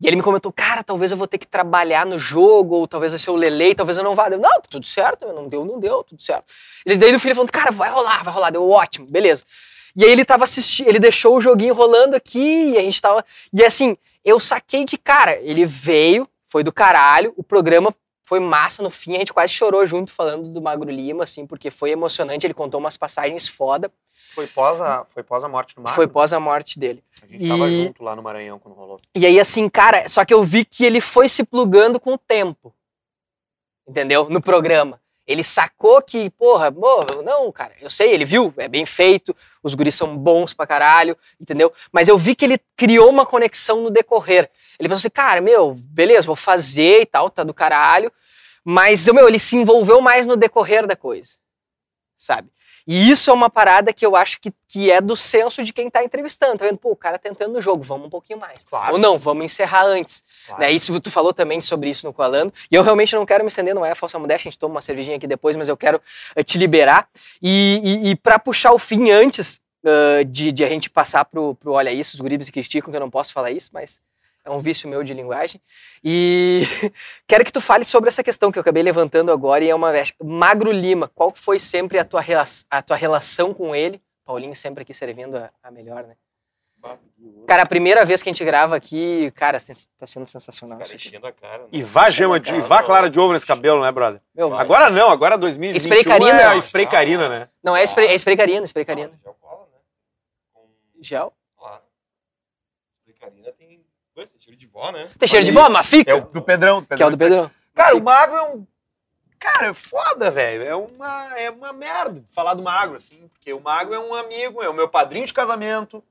E ele me comentou, cara, talvez eu vou ter que trabalhar no jogo, ou talvez vai ser o Lele, talvez eu não vá. Eu, não, tá tudo certo, não deu, não deu, tudo certo. E daí o filho falando, cara, vai rolar, vai rolar, deu ótimo, beleza. E aí ele tava assistindo, ele deixou o joguinho rolando aqui, e a gente tava. E assim, eu saquei que, cara, ele veio, foi do caralho, o programa foi massa no fim, a gente quase chorou junto falando do Magro Lima, assim, porque foi emocionante, ele contou umas passagens foda, Foi pós a, foi pós a morte do Marco. foi pós a morte dele. A gente tava E- junto lá no Maranhão quando rolou. E aí, assim, cara, só que eu vi que ele foi se plugando com o tempo. Entendeu? No programa. Ele sacou que, porra, pô, não, cara, eu sei, ele viu, é bem feito, os guris são bons pra caralho, entendeu? Mas eu vi que ele criou uma conexão no decorrer. Ele pensou assim, cara, meu, beleza, vou fazer e tal, tá do caralho. Mas, meu, ele se envolveu mais no decorrer da coisa, sabe? E isso é uma parada que eu acho que, que é do senso de quem tá entrevistando. Tá vendo? Pô, o cara tá entrando no jogo, vamos um pouquinho mais. Claro. Ou não, vamos encerrar antes. Claro. Né? Isso tu falou também sobre isso no Coalando. E eu realmente não quero me estender, não é falsa modéstia, a gente toma uma cervejinha aqui depois, mas eu quero eh, te liberar. E, e, e para puxar o fim antes ah, de, de a gente passar pro, pro Olha Isso, os guribes criticam que eu não posso falar isso, mas é um vício meu de linguagem. E quero que tu fale sobre essa questão que eu acabei levantando agora e é uma Magro Lima, qual foi sempre a tua, rela- a tua relação com ele? Paulinho sempre aqui servindo a, a melhor, né? Cara, a primeira vez que a gente grava aqui, cara, tá sendo sensacional. Cara, a cara. né? E vá gema de, e vá clara de ovo nesse cabelo, né, brother? Meu. Agora não, agora 2021 Spray Carina? é a spray carina, né? Não, é spray, é spray carina, spray Não, carina. gel cola, né? Com, Gel? claro. Spray carina tem... Cheiro de vó, né? Tem cheiro de vó, mas fica. É o do Pedrão. Que é o do Pedrão. Cara, o magro é um. Cara, é foda, velho. É uma, é uma merda falar do magro, assim, porque o magro é um amigo, é o meu padrinho de casamento.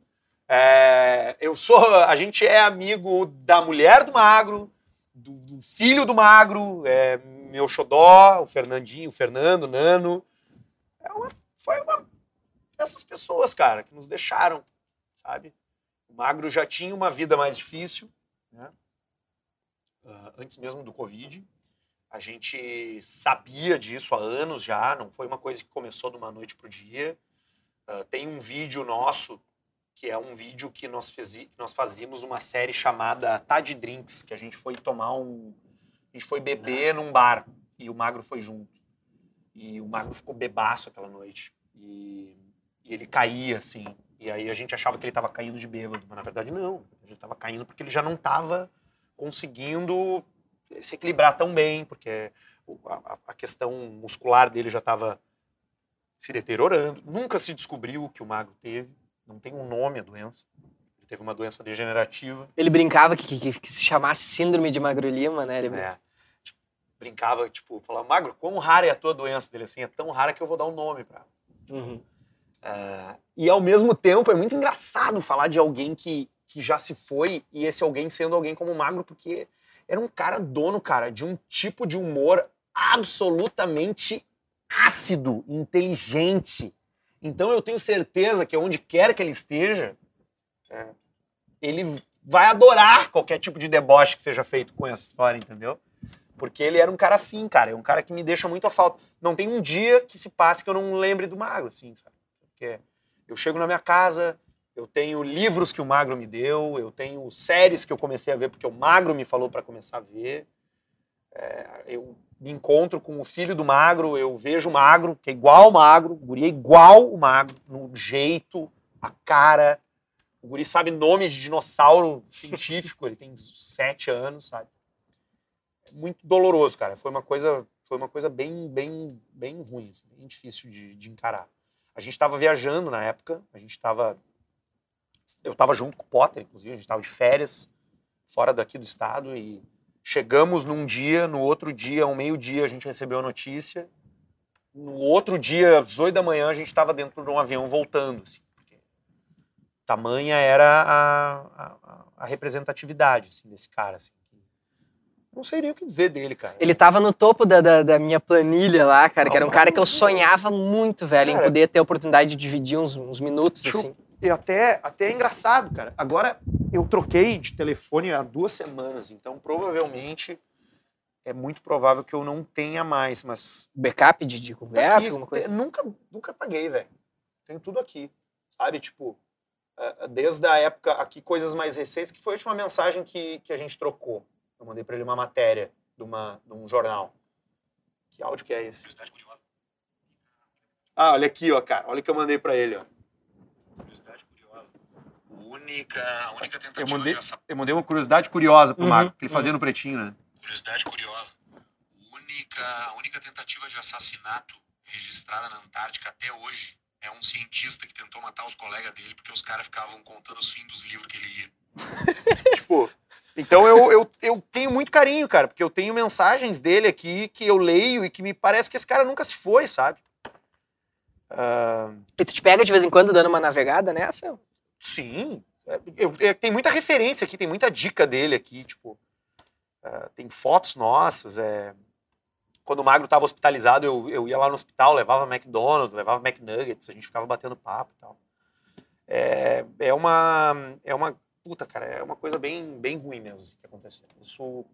É, eu sou. A gente é amigo da mulher do magro, do, do filho do magro, é meu xodó, o Fernandinho, o Fernando, o Nano. É uma, foi uma. Essas pessoas, cara, que nos deixaram, sabe? Magro já tinha uma vida mais difícil, né? Ah, antes mesmo do Covid. A gente sabia disso há anos já, não foi uma coisa que começou de uma noite para o dia. Ah, tem um vídeo nosso, que é um vídeo que nós, nós fazíamos uma série chamada de Drinks, que a gente foi tomar um. A gente foi beber num bar e o Magro foi junto. E o Magro ficou bebaço aquela noite. E, e ele caía, assim. E aí a gente achava que ele estava caindo de bêbado, mas na verdade não. Ele estava caindo porque ele já não estava conseguindo se equilibrar tão bem, porque a, a questão muscular dele já estava se deteriorando. Nunca se descobriu o que o Magro teve. Não tem um nome a doença. Ele teve uma doença degenerativa. Ele brincava que, que- que se chamasse síndrome de Magro Lima, né? Ele... É. Tipo, brincava, tipo, falava, Magro, quão rara é a tua doença dele? Assim, é tão rara que eu vou dar um nome pra ela. Uhum. É, e ao mesmo tempo é muito engraçado falar de alguém que, que já se foi e esse alguém sendo alguém como o Magro, porque era um cara dono, cara, de um tipo de humor absolutamente ácido, inteligente. Então eu tenho certeza que onde quer que ele esteja, é, ele vai adorar qualquer tipo de deboche que seja feito com essa história, entendeu? Porque ele era um cara assim, cara, é um cara que me deixa muito a falta. Não tem um dia que se passe que eu não lembre do Magro, assim, sabe? Porque eu chego na minha casa, eu tenho livros que o Magro me deu, eu tenho séries que eu comecei a ver porque o Magro me falou para começar a ver. É, eu me encontro com o filho do Magro, eu vejo o Magro, que é igual o Magro, o guri é igual o Magro, no jeito, a cara. O guri sabe nome de dinossauro científico, ele tem sete anos, sabe? É muito doloroso, cara. Foi uma coisa, foi uma coisa bem, bem, bem ruim, assim, bem difícil de, de encarar. A gente estava viajando na época, a gente estava. Eu estava junto com o Potter, inclusive, a gente estava de férias, fora daqui do estado, e chegamos num dia, no outro dia, ao meio-dia, a gente recebeu a notícia. No outro dia, às 8 da manhã, a gente estava dentro de um avião voltando. Assim, tamanha era a, a, a representatividade assim, desse cara. Assim. Não sei nem o que dizer dele, cara. Ele tava no topo da, da, da minha planilha lá, cara, que era um cara que eu sonhava muito, velho, em Cara, poder ter a oportunidade de dividir uns, uns minutos, eu- assim. E até, até é engraçado, cara. Agora, eu troquei de telefone há duas semanas, então provavelmente é muito provável que eu não tenha mais, mas Backup de, de Tá conversa, aqui, alguma coisa. Nunca, nunca paguei, velho. Tenho tudo aqui. Sabe, tipo, eh, desde a época, aqui, coisas mais recentes, que foi a última mensagem que, que a gente trocou. Eu mandei pra ele uma matéria de, uma, de um jornal. Que áudio que é esse? Curiosidade curiosa. Ah, olha aqui, ó, cara. Olha o que eu mandei pra ele, ó. Curiosidade curiosa. Única, a única tentativa Eu mandei- essa Eu mandei uma curiosidade curiosa pro Uhum, Marco, que ele uhum. fazia no pretinho, né? curiosidade curiosa. Única, a única tentativa de assassinato registrada na Antártica até hoje é um cientista que tentou matar os colegas dele porque os caras ficavam contando os fins dos livros que ele lia. tipo, então eu, eu, eu tenho muito carinho, cara, porque eu tenho mensagens dele aqui que eu leio e que me parece que esse cara nunca se foi, sabe? Ah, E tu te pega de vez em quando dando uma navegada nessa? sim, é, eu- é, tem muita referência aqui, tem muita dica dele aqui, tipo, ah, tem fotos nossas, é, quando o Magro estava hospitalizado, eu, eu ia lá no hospital, levava McDonald's, levava McNuggets, a gente ficava batendo papo e tal. É, é uma, é uma, puta, cara, é uma coisa bem, bem ruim mesmo assim, que aconteceu. Isso,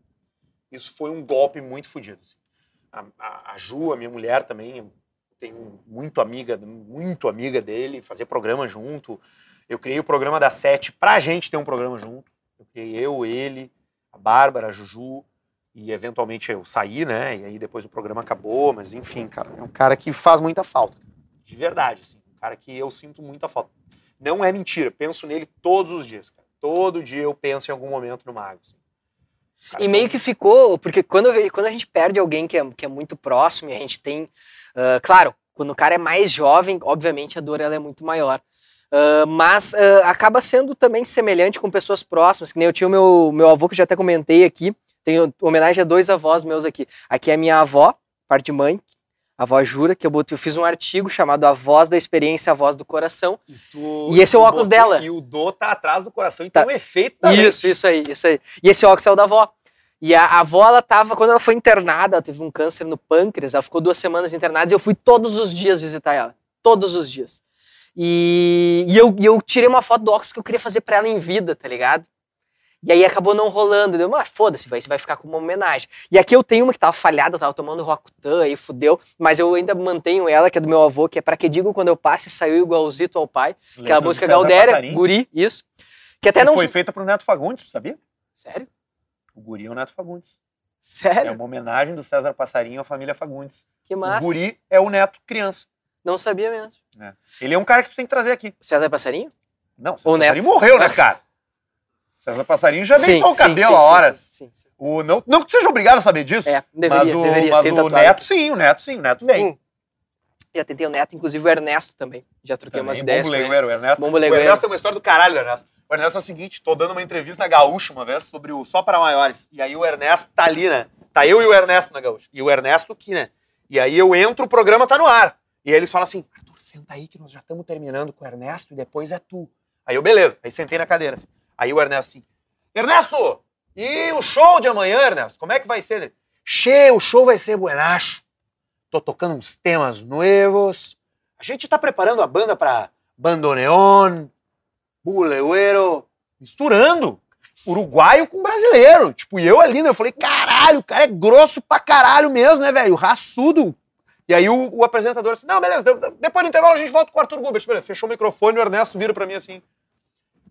isso foi um golpe muito fodido. assim. A, a, a Ju, a minha mulher também, tenho muito amiga, muito amiga dele, fazia programa junto. Eu criei o programa da Sete pra gente ter um programa junto. Eu criei eu, ele, a Bárbara, a Juju, e eventualmente eu saí, né? E aí depois o programa acabou, mas enfim, cara, é um cara que faz muita falta. De verdade, assim. Um cara que eu sinto muita falta. Não é mentira, penso nele todos os dias, cara. Todo dia eu penso em algum momento no Mago. assim. Cara, E meio que ficou, porque quando, quando a gente perde alguém que é, que é muito próximo e a gente tem. ah, claro, quando o cara é mais jovem, obviamente a dor ela é muito maior. Ah, mas ah, acaba sendo também semelhante com pessoas próximas, que nem eu tinha o meu, meu avô, que eu já até comentei aqui. Tenho homenagem a dois avós meus aqui. Aqui é a minha avó, parte de mãe, a avó Jura, que eu, botei, eu fiz um artigo chamado A Voz da Experiência, a Voz do Coração. E, tu- E esse é o óculos dela. E o do tá atrás do coração, Tá. então o efeito da Isso, lente. isso aí, isso aí. E esse óculos é o da avó. E a, a avó, ela tava, quando ela foi internada, ela teve um câncer no pâncreas, ela ficou duas semanas internada e eu fui todos os dias visitar ela. Todos os dias. E, e eu, e eu tirei uma foto do óculos que eu queria fazer pra ela em vida, tá ligado? E aí acabou não rolando. Deu, mas foda-se, vai, vai ficar como uma homenagem. E aqui eu tenho uma que tava falhada, tava tomando Rokutan, aí fudeu. Mas eu ainda mantenho ela, que é do meu avô, que é pra que digo quando eu passe, saiu igualzito ao pai. Aquela Letra do música Galdéria, Passarinho, Guri, isso. Que até que não. foi feita pro Neto Fagundes, sabia? Sério? O Guri é o Neto Fagundes. É Sério? uma homenagem do César Passarinho à família Fagundes. Que O massa. Guri é o Neto criança. Não sabia mesmo. Ele é um cara que tu tem que trazer aqui. César Passarinho? Não, César O Neto. Passarinho morreu, né, cara? César Passarinho já Sim, deitou o cabelo sim, a sim, horas. Sim. O, não, não que seja obrigado a saber disso, É, deveria, mas o, deveria mas o. Neto sim, o Neto sim, o Neto vem. Hum. Já tentei o Neto, inclusive o Ernesto também. Já troquei umas Também, ideias Bombo. Legueiro, o Ernesto. Bombo O. Ernesto tem uma história do caralho do Ernesto. O Ernesto é o seguinte, tô dando uma entrevista na Gaúcha uma vez sobre o Só para Maiores. E aí o Ernesto tá ali, né? Tá eu e o Ernesto na Gaúcha. E o Ernesto aqui, né? E aí eu entro, o programa tá no ar. E aí eles falam assim, Arthur, senta aí que nós já estamos terminando com o Ernesto e depois é tu. Aí eu, beleza. Aí sentei na cadeira assim. Aí o Ernesto assim, Ernesto, e o show de amanhã, Ernesto? Como é que vai ser? Ele, Che, o show vai ser buenacho. Tô tocando uns temas novos. A gente tá preparando a banda pra bandoneon, buleiro, misturando uruguaio com brasileiro. Tipo, e eu ali, né? Eu falei, caralho, o cara é grosso pra caralho mesmo, né, velho? Raçudo. E aí o, o apresentador assim, não, beleza, de- de- depois do intervalo a gente volta com o Arthur Gubert. Beleza, fechou o microfone o Ernesto vira pra mim assim.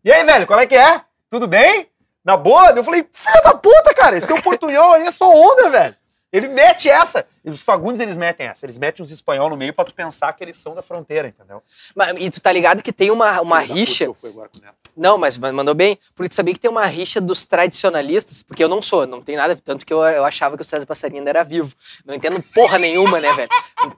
E aí, velho, qual é que é? Tudo bem? Na boa? Eu falei, filha da puta, cara, esse teu portunhol aí é só onda, velho. Ele mete essa. E os Fagundes, eles metem essa. Eles metem os espanhol no meio pra tu pensar que eles são da fronteira, entendeu? Mas- E tu tá ligado que tem uma, uma Filho da puta rixa. que eu fui agora com o Neto. Não, mas ma- mandou bem. Porque tu sabia que tem uma rixa dos tradicionalistas, porque eu não sou, não tem nada, tanto que eu, eu achava que o César Passarinho ainda era vivo. Não entendo porra nenhuma, né, velho?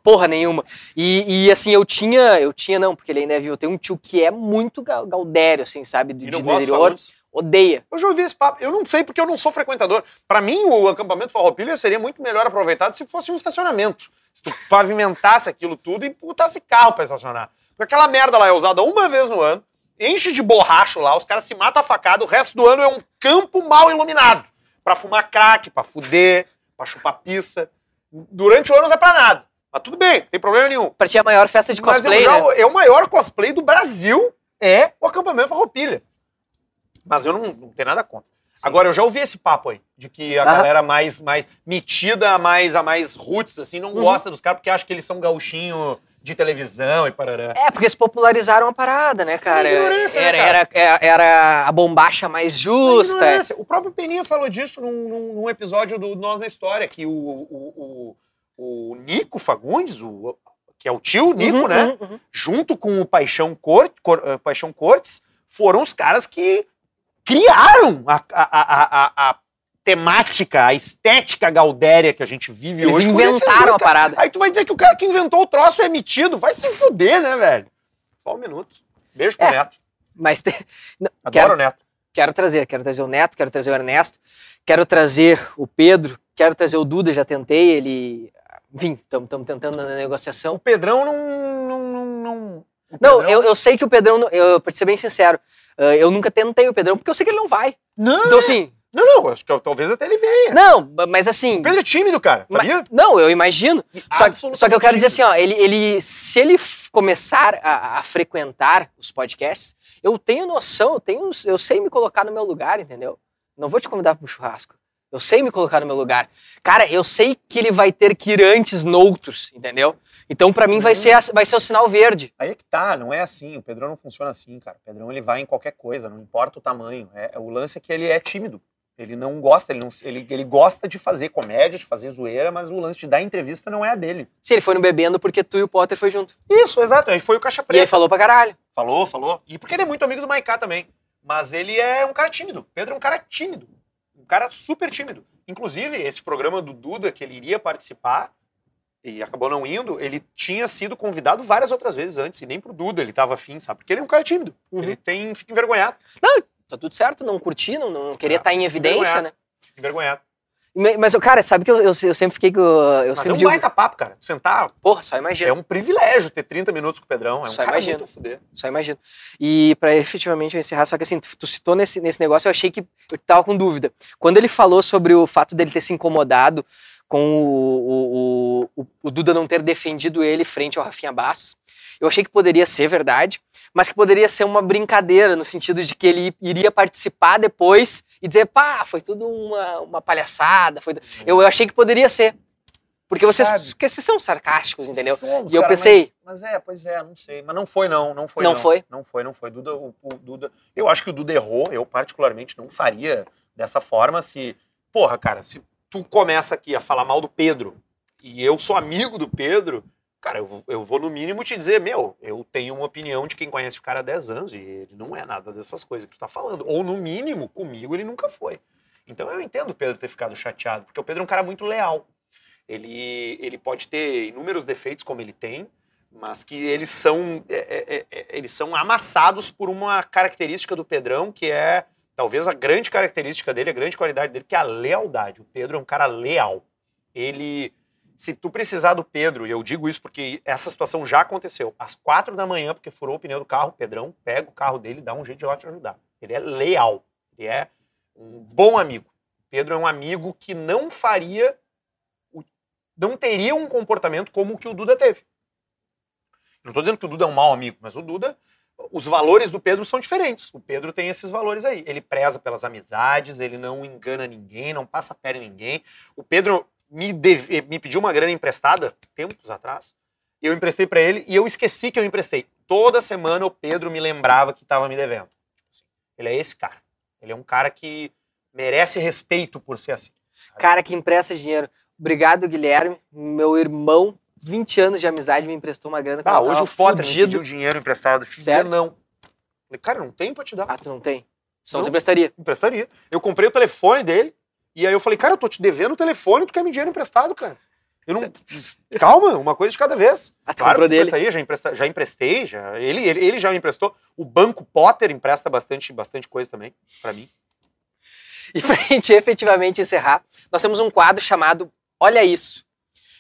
Porra nenhuma. E, e, assim, eu tinha, eu tinha não, porque ele ainda é vivo. Eu tenho um tio que é muito ga- gaudério, assim, sabe? Do, E de interior. Odeia. Eu já ouvi esse papo. Eu não sei porque eu não sou frequentador. Pra mim, o acampamento Farroupilha seria muito melhor aproveitado se fosse um estacionamento. Se tu pavimentasse aquilo tudo e botasse carro pra estacionar. Porque aquela merda lá é usada uma vez no ano, enche de borracho lá, os caras se matam a facada, o resto do ano é um campo mal iluminado. Pra fumar crack, pra fuder, pra chupar pizza. Durante o ano não é pra nada. Mas tudo bem, não tem problema nenhum. Pra ti é a maior festa de Mas cosplay, eu já- né? é o maior cosplay do Brasil, é o acampamento Farroupilha. Mas eu não, não tenho nada contra. Sim. Agora, eu já ouvi esse papo aí, de que a Aham. galera mais, mais metida, a mais, a mais roots, assim, não Uhum. gosta dos caras porque acha que eles são gauchinho de televisão e parará. É, porque eles popularizaram a parada, né, cara? É né, Era, cara? era, era, era a bombacha mais justa. ignorância. O próprio Peninha falou disso num, num- episódio do Nós na História, que o, o, o, o Nico Fagundes, o, que é o tio Nico, Uhum, né? uhum, uhum. junto com o Paixão, Cor, Cor- eh, Paixão Cortes, foram os caras que criaram a, a, a, a, temática, a estética gaudéria que a gente vive Eles hoje. esses inventaram dois a parada. Aí tu vai dizer que o cara que inventou o troço é metido. Vai se fuder, né, velho? Só um minuto. Beijo pro É. Neto. Mas tem- Adoro Quero- o Neto. quero trazer, quero trazer o Neto, quero trazer o Ernesto, quero trazer o Pedro, quero trazer o Duda, já tentei, ele. Enfim, estamos tentando na negociação. O Pedrão não... não, não, não... eu, eu sei que o Pedrão, eu, pra ser bem sincero, eh, eu nunca tentei o Pedrão, porque eu sei que ele não vai. Não, Então, assim, não, não, acho que talvez até ele venha. não, mas assim. O Pedro é tímido, cara, mas- sabia? não, eu imagino. Só, só que eu quero dizer assim, ó, ele, ele, se ele começar a, a frequentar os podcasts, eu tenho noção, eu, tenho, eu sei me colocar no meu lugar, entendeu? Não vou te convidar para um churrasco. Eu sei me colocar no meu lugar. Cara, eu sei que ele vai ter que ir antes noutros, entendeu? Então, pra mim, vai, Uhum. ser, vai ser o sinal verde. Aí é que tá, não é assim. O Pedrão não funciona assim, cara. O Pedrão ele vai em qualquer coisa, não importa o tamanho. É, é- o lance é que ele é tímido. Ele não gosta, ele, não, ele, ele gosta de fazer comédia, de fazer zoeira, mas o lance de dar entrevista não é a dele. Se ele foi no bebendo porque tu e o Potter foi junto. Isso, exato. Aí foi o Caixa E Preta. aí falou pra caralho. Falou, falou. E porque ele é muito amigo do Maiká também. Mas ele é um cara tímido. Pedro é um cara tímido. Um cara super tímido. Inclusive, esse programa do Duda, que ele iria participar, e acabou não indo, ele tinha sido convidado várias outras vezes antes, e nem pro Duda ele tava afim, sabe? Porque ele é um cara tímido. Uhum. Ele tem, fica envergonhado. Tá tudo certo, não curti, não, não queria estar em evidência, envergonhado. né? Envergonhado. Mas, cara, sabe que eu, eu, eu sempre fiquei com. Eu Mas é sempre um digo. baita papo, cara. Sentar Porra, só imagina. é um privilégio ter 30 minutos com o Pedrão. É um Só cara imagino. muito fuder. Só imagino. E pra efetivamente eu encerrar, só que assim, tu, citou nesse, nesse negócio, eu achei que eu tava com dúvida. Quando ele falou sobre o fato dele ter se incomodado com o, o, o, o- o Duda não ter defendido ele frente ao Rafinha Bastos, eu achei que poderia ser verdade, mas que poderia ser uma brincadeira, no sentido de que ele iria participar depois e dizer, pá, foi tudo uma, uma palhaçada. Foi... Eu, eu achei que poderia ser. Porque vocês, Sabe? porque vocês são sarcásticos, entendeu? Somos, E eu cara, pensei- Mas, mas é, pois é, não sei. Mas não foi, não. Não foi, Não não. foi? Não foi, não foi. Duda, o, o Duda. Eu acho que o Duda errou. Eu, particularmente, não faria dessa forma se. Porra, cara, se tu começa aqui a falar mal do Pedro e eu sou amigo do Pedro, cara, eu, eu vou no mínimo te dizer, meu, eu tenho uma opinião de quem conhece o cara há 10 anos e ele não é nada dessas coisas que tu tá falando. Ou no mínimo, comigo ele nunca foi. Então eu entendo o Pedro ter ficado chateado, porque o Pedro é um cara muito leal. Ele, ele pode ter inúmeros defeitos como ele tem, mas que eles são, é, é, é, eles são amassados por uma característica do Pedrão que é talvez a grande característica dele, a grande qualidade dele, que é a lealdade. O Pedro é um cara leal. Ele, se tu precisar do Pedro, e eu digo isso porque essa situação já aconteceu, às quatro da manhã, porque furou o pneu do carro, o Pedrão pega o carro dele e dá um jeito de lá te ajudar. Ele é leal, ele é um bom amigo. Pedro é um amigo que não faria, não teria um comportamento como o que o Duda teve. Não estou dizendo que o Duda é um mau amigo, mas o Duda, os valores do Pedro são diferentes. O Pedro tem esses valores aí. Ele preza pelas amizades, ele não engana ninguém, não passa a em ninguém. O Pedro me, deve- me pediu uma grana emprestada, tempos atrás, eu emprestei para ele e eu esqueci que eu emprestei. Toda semana o Pedro me lembrava que estava me devendo. Tipo assim, Ele é esse cara. Ele é um cara que merece respeito por ser assim. Cara que empresta dinheiro. Obrigado, Guilherme. Meu irmão, 20 anos de amizade, me emprestou uma grana. Ah, hoje o Potter fudido. pediu dinheiro emprestado. Fiz Sério? não. Falei, cara, não tem pra te dar. Ah, tu não tem? Só Não. você emprestaria. Emprestaria. Eu comprei o telefone dele e aí eu falei, cara, eu tô te devendo o telefone, tu quer me dinheiro emprestado, cara. Eu não. Calma, uma coisa de cada vez. Ah, Claro comprou dele. emprestaria, já, empresta, já emprestei, já. Ele, ele, ele já me emprestou. O Banco Potter empresta bastante, bastante coisa também, pra mim. E pra gente efetivamente encerrar, nós temos um quadro chamado Olha Isso.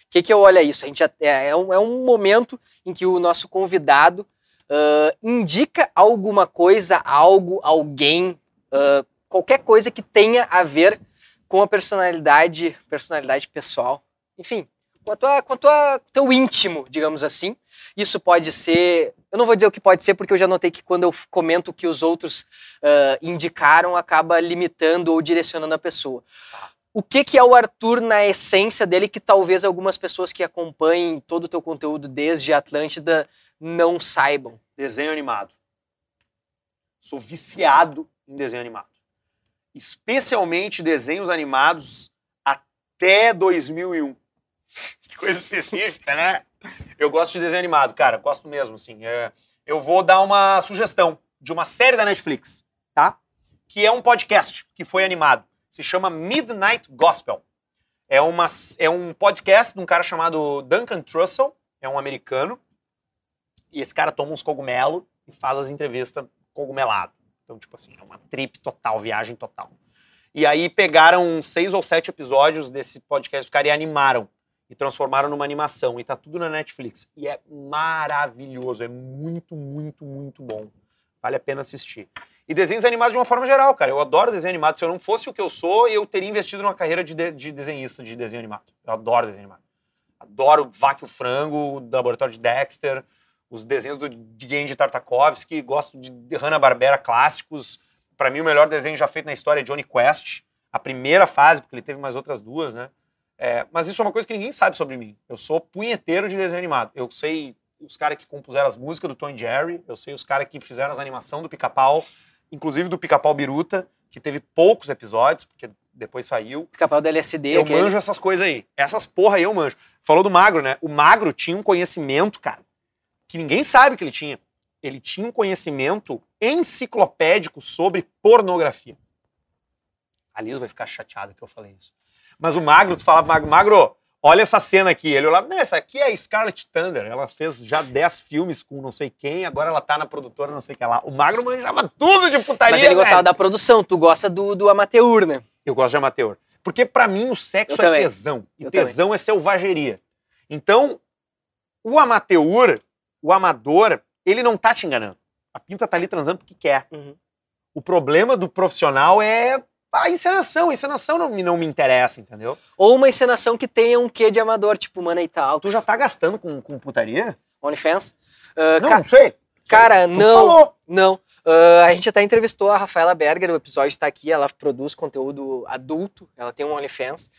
O que, que é o Olha Isso? A gente é, é um, é um momento em que o nosso convidado ah, indica alguma coisa, algo, alguém, ah, qualquer coisa que tenha a ver com a personalidade, personalidade pessoal. Enfim, com a tua, com a tua teu íntimo, digamos assim. Isso pode ser. Eu não vou dizer o que pode ser, porque eu já notei que quando eu comento o que os outros ah, indicaram, acaba limitando ou direcionando a pessoa. O que, que é o Arthur na essência dele que talvez algumas pessoas que acompanhem todo o teu conteúdo desde Atlântida não saibam? Desenho animado. Sou viciado em desenho animado. Especialmente desenhos animados até 2001. Que coisa específica, né? Eu gosto de desenho animado, cara. Gosto mesmo, assim. É, eu vou dar uma sugestão de uma série da Netflix, tá? Que é um podcast que foi animado. Se chama Midnight Gospel. É, uma, é um podcast de um cara chamado Duncan Trussell, é um americano. E esse cara toma uns cogumelos e faz as entrevistas cogumelado. Então, tipo assim, é uma trip total, viagem total. E aí pegaram seis ou sete episódios desse podcast do cara e animaram. E transformaram numa animação. E tá tudo na Netflix. E é maravilhoso. É muito, muito, muito bom. Vale a pena assistir. E desenhos animados de uma forma geral, cara. Eu adoro desenho animado. Se eu não fosse o que eu sou, eu teria investido numa carreira de, de- de desenhista de desenho animado. Eu adoro desenho animado. Adoro Vaque o Frango, Laboratório de Dexter, os desenhos do de Andy Tartakovsky, gosto de Hanna-Barbera clássicos. Para mim, o melhor desenho já feito na história é Johnny Quest. A primeira fase, porque ele teve mais outras duas, né? É, mas isso é uma coisa que ninguém sabe sobre mim. Eu sou punheteiro de desenho animado. Eu sei os caras que compuseram as músicas do Tom Jerry, eu sei os caras que fizeram as animações do Pica-Pau, inclusive do Pica-Pau Biruta, que teve poucos episódios, porque depois saiu. Capel da LSD, Eu aquele. manjo essas coisas aí. Essas porra aí eu manjo. Falou do Magro, né? O Magro tinha um conhecimento, cara, que ninguém sabe que ele tinha. Ele tinha um conhecimento enciclopédico sobre pornografia. A Liz vai ficar chateada que eu falei isso. Mas o Magro, tu falava, Magro, Magro, olha essa cena aqui. Ele olhava, não, essa aqui é a Scarlett Thunder. Ela fez já 10 filmes com não sei quem, agora ela tá na produtora não sei o que lá. O Magro manjava tudo de putaria, Mas ele gostava velho. da produção, tu gosta do, do amateur, né? Eu gosto de amateur. Porque pra mim o sexo Eu é também. tesão. E Eu tesão é selvageria. Então, o amateur, o amador, ele não tá te enganando. A pinta tá ali transando porque quer. Uhum. O problema do profissional é a encenação. A encenação não me, não me interessa, entendeu? Ou uma encenação que tenha um quê de amador, tipo Mana e tal. Tu já tá gastando com, com putaria? OnlyFans. Ah, Não, ca- não sei. cara, Tu não. falou. Não. Ah, a gente até entrevistou a Rafaela Berger, o episódio está aqui, ela produz conteúdo adulto, ela tem um OnlyFans.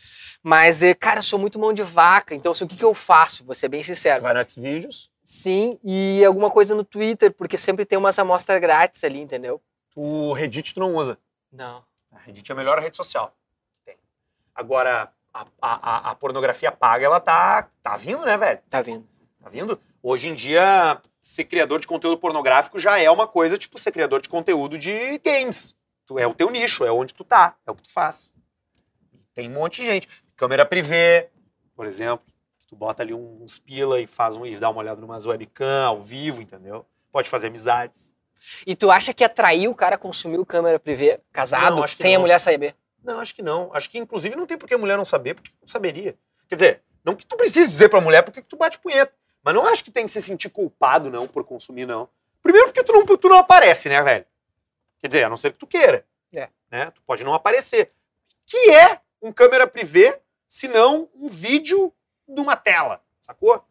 Mas, eh, cara, eu sou muito mão de vaca, então assim, o que, que eu faço? Vou ser bem sincero. Vai no Xvideos. Sim, e alguma coisa no Twitter, porque sempre tem umas amostras grátis ali, entendeu? O Reddit tu não usa. Não. A Reddit é a melhor rede social tem. Agora, a, a, a- a pornografia paga, ela tá, tá vindo, né, velho? Tá vindo. Tá vindo? Hoje em dia, ser criador de conteúdo pornográfico já é uma coisa tipo ser criador de conteúdo de games. Tu, é o teu nicho, é onde tu tá, é o que tu faz. Tem um monte de gente. Câmera privê, por exemplo. Tu bota ali uns pila e faz um, e dá uma olhada numas webcam ao vivo, entendeu? Pode fazer amizades. E tu acha que atraiu o cara a consumir o câmera privê casado, Não, sem a não. mulher saber? Não, acho que não. Acho que, inclusive, não tem por que a mulher não saber, porque não saberia. Quer dizer, não que tu precise dizer pra mulher porque que tu bate punheta. Mas não acho que tem que se sentir culpado, não, por consumir, não. Primeiro porque tu não, tu não aparece, né, velho? Quer dizer, a não ser que tu queira. É. Né? Tu pode não aparecer. Que é um câmera privê, se não um vídeo numa tela, sacou?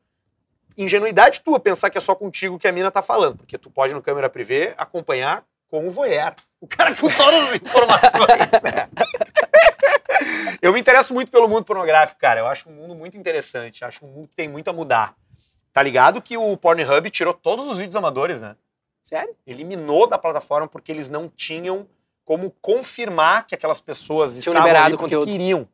Ingenuidade tua pensar que é só contigo que a mina tá falando, porque tu pode no câmera privê acompanhar com o voyeur. O cara com todas as informações, né? Eu me interesso muito pelo mundo pornográfico, cara. Eu acho um mundo muito interessante. Acho um mundo que tem muito a mudar. Tá ligado que o Pornhub tirou todos os vídeos amadores, né? Sério? Eliminou da plataforma porque eles não tinham como confirmar que aquelas pessoas Tinham estavam liberado ali o conteúdo. queriam.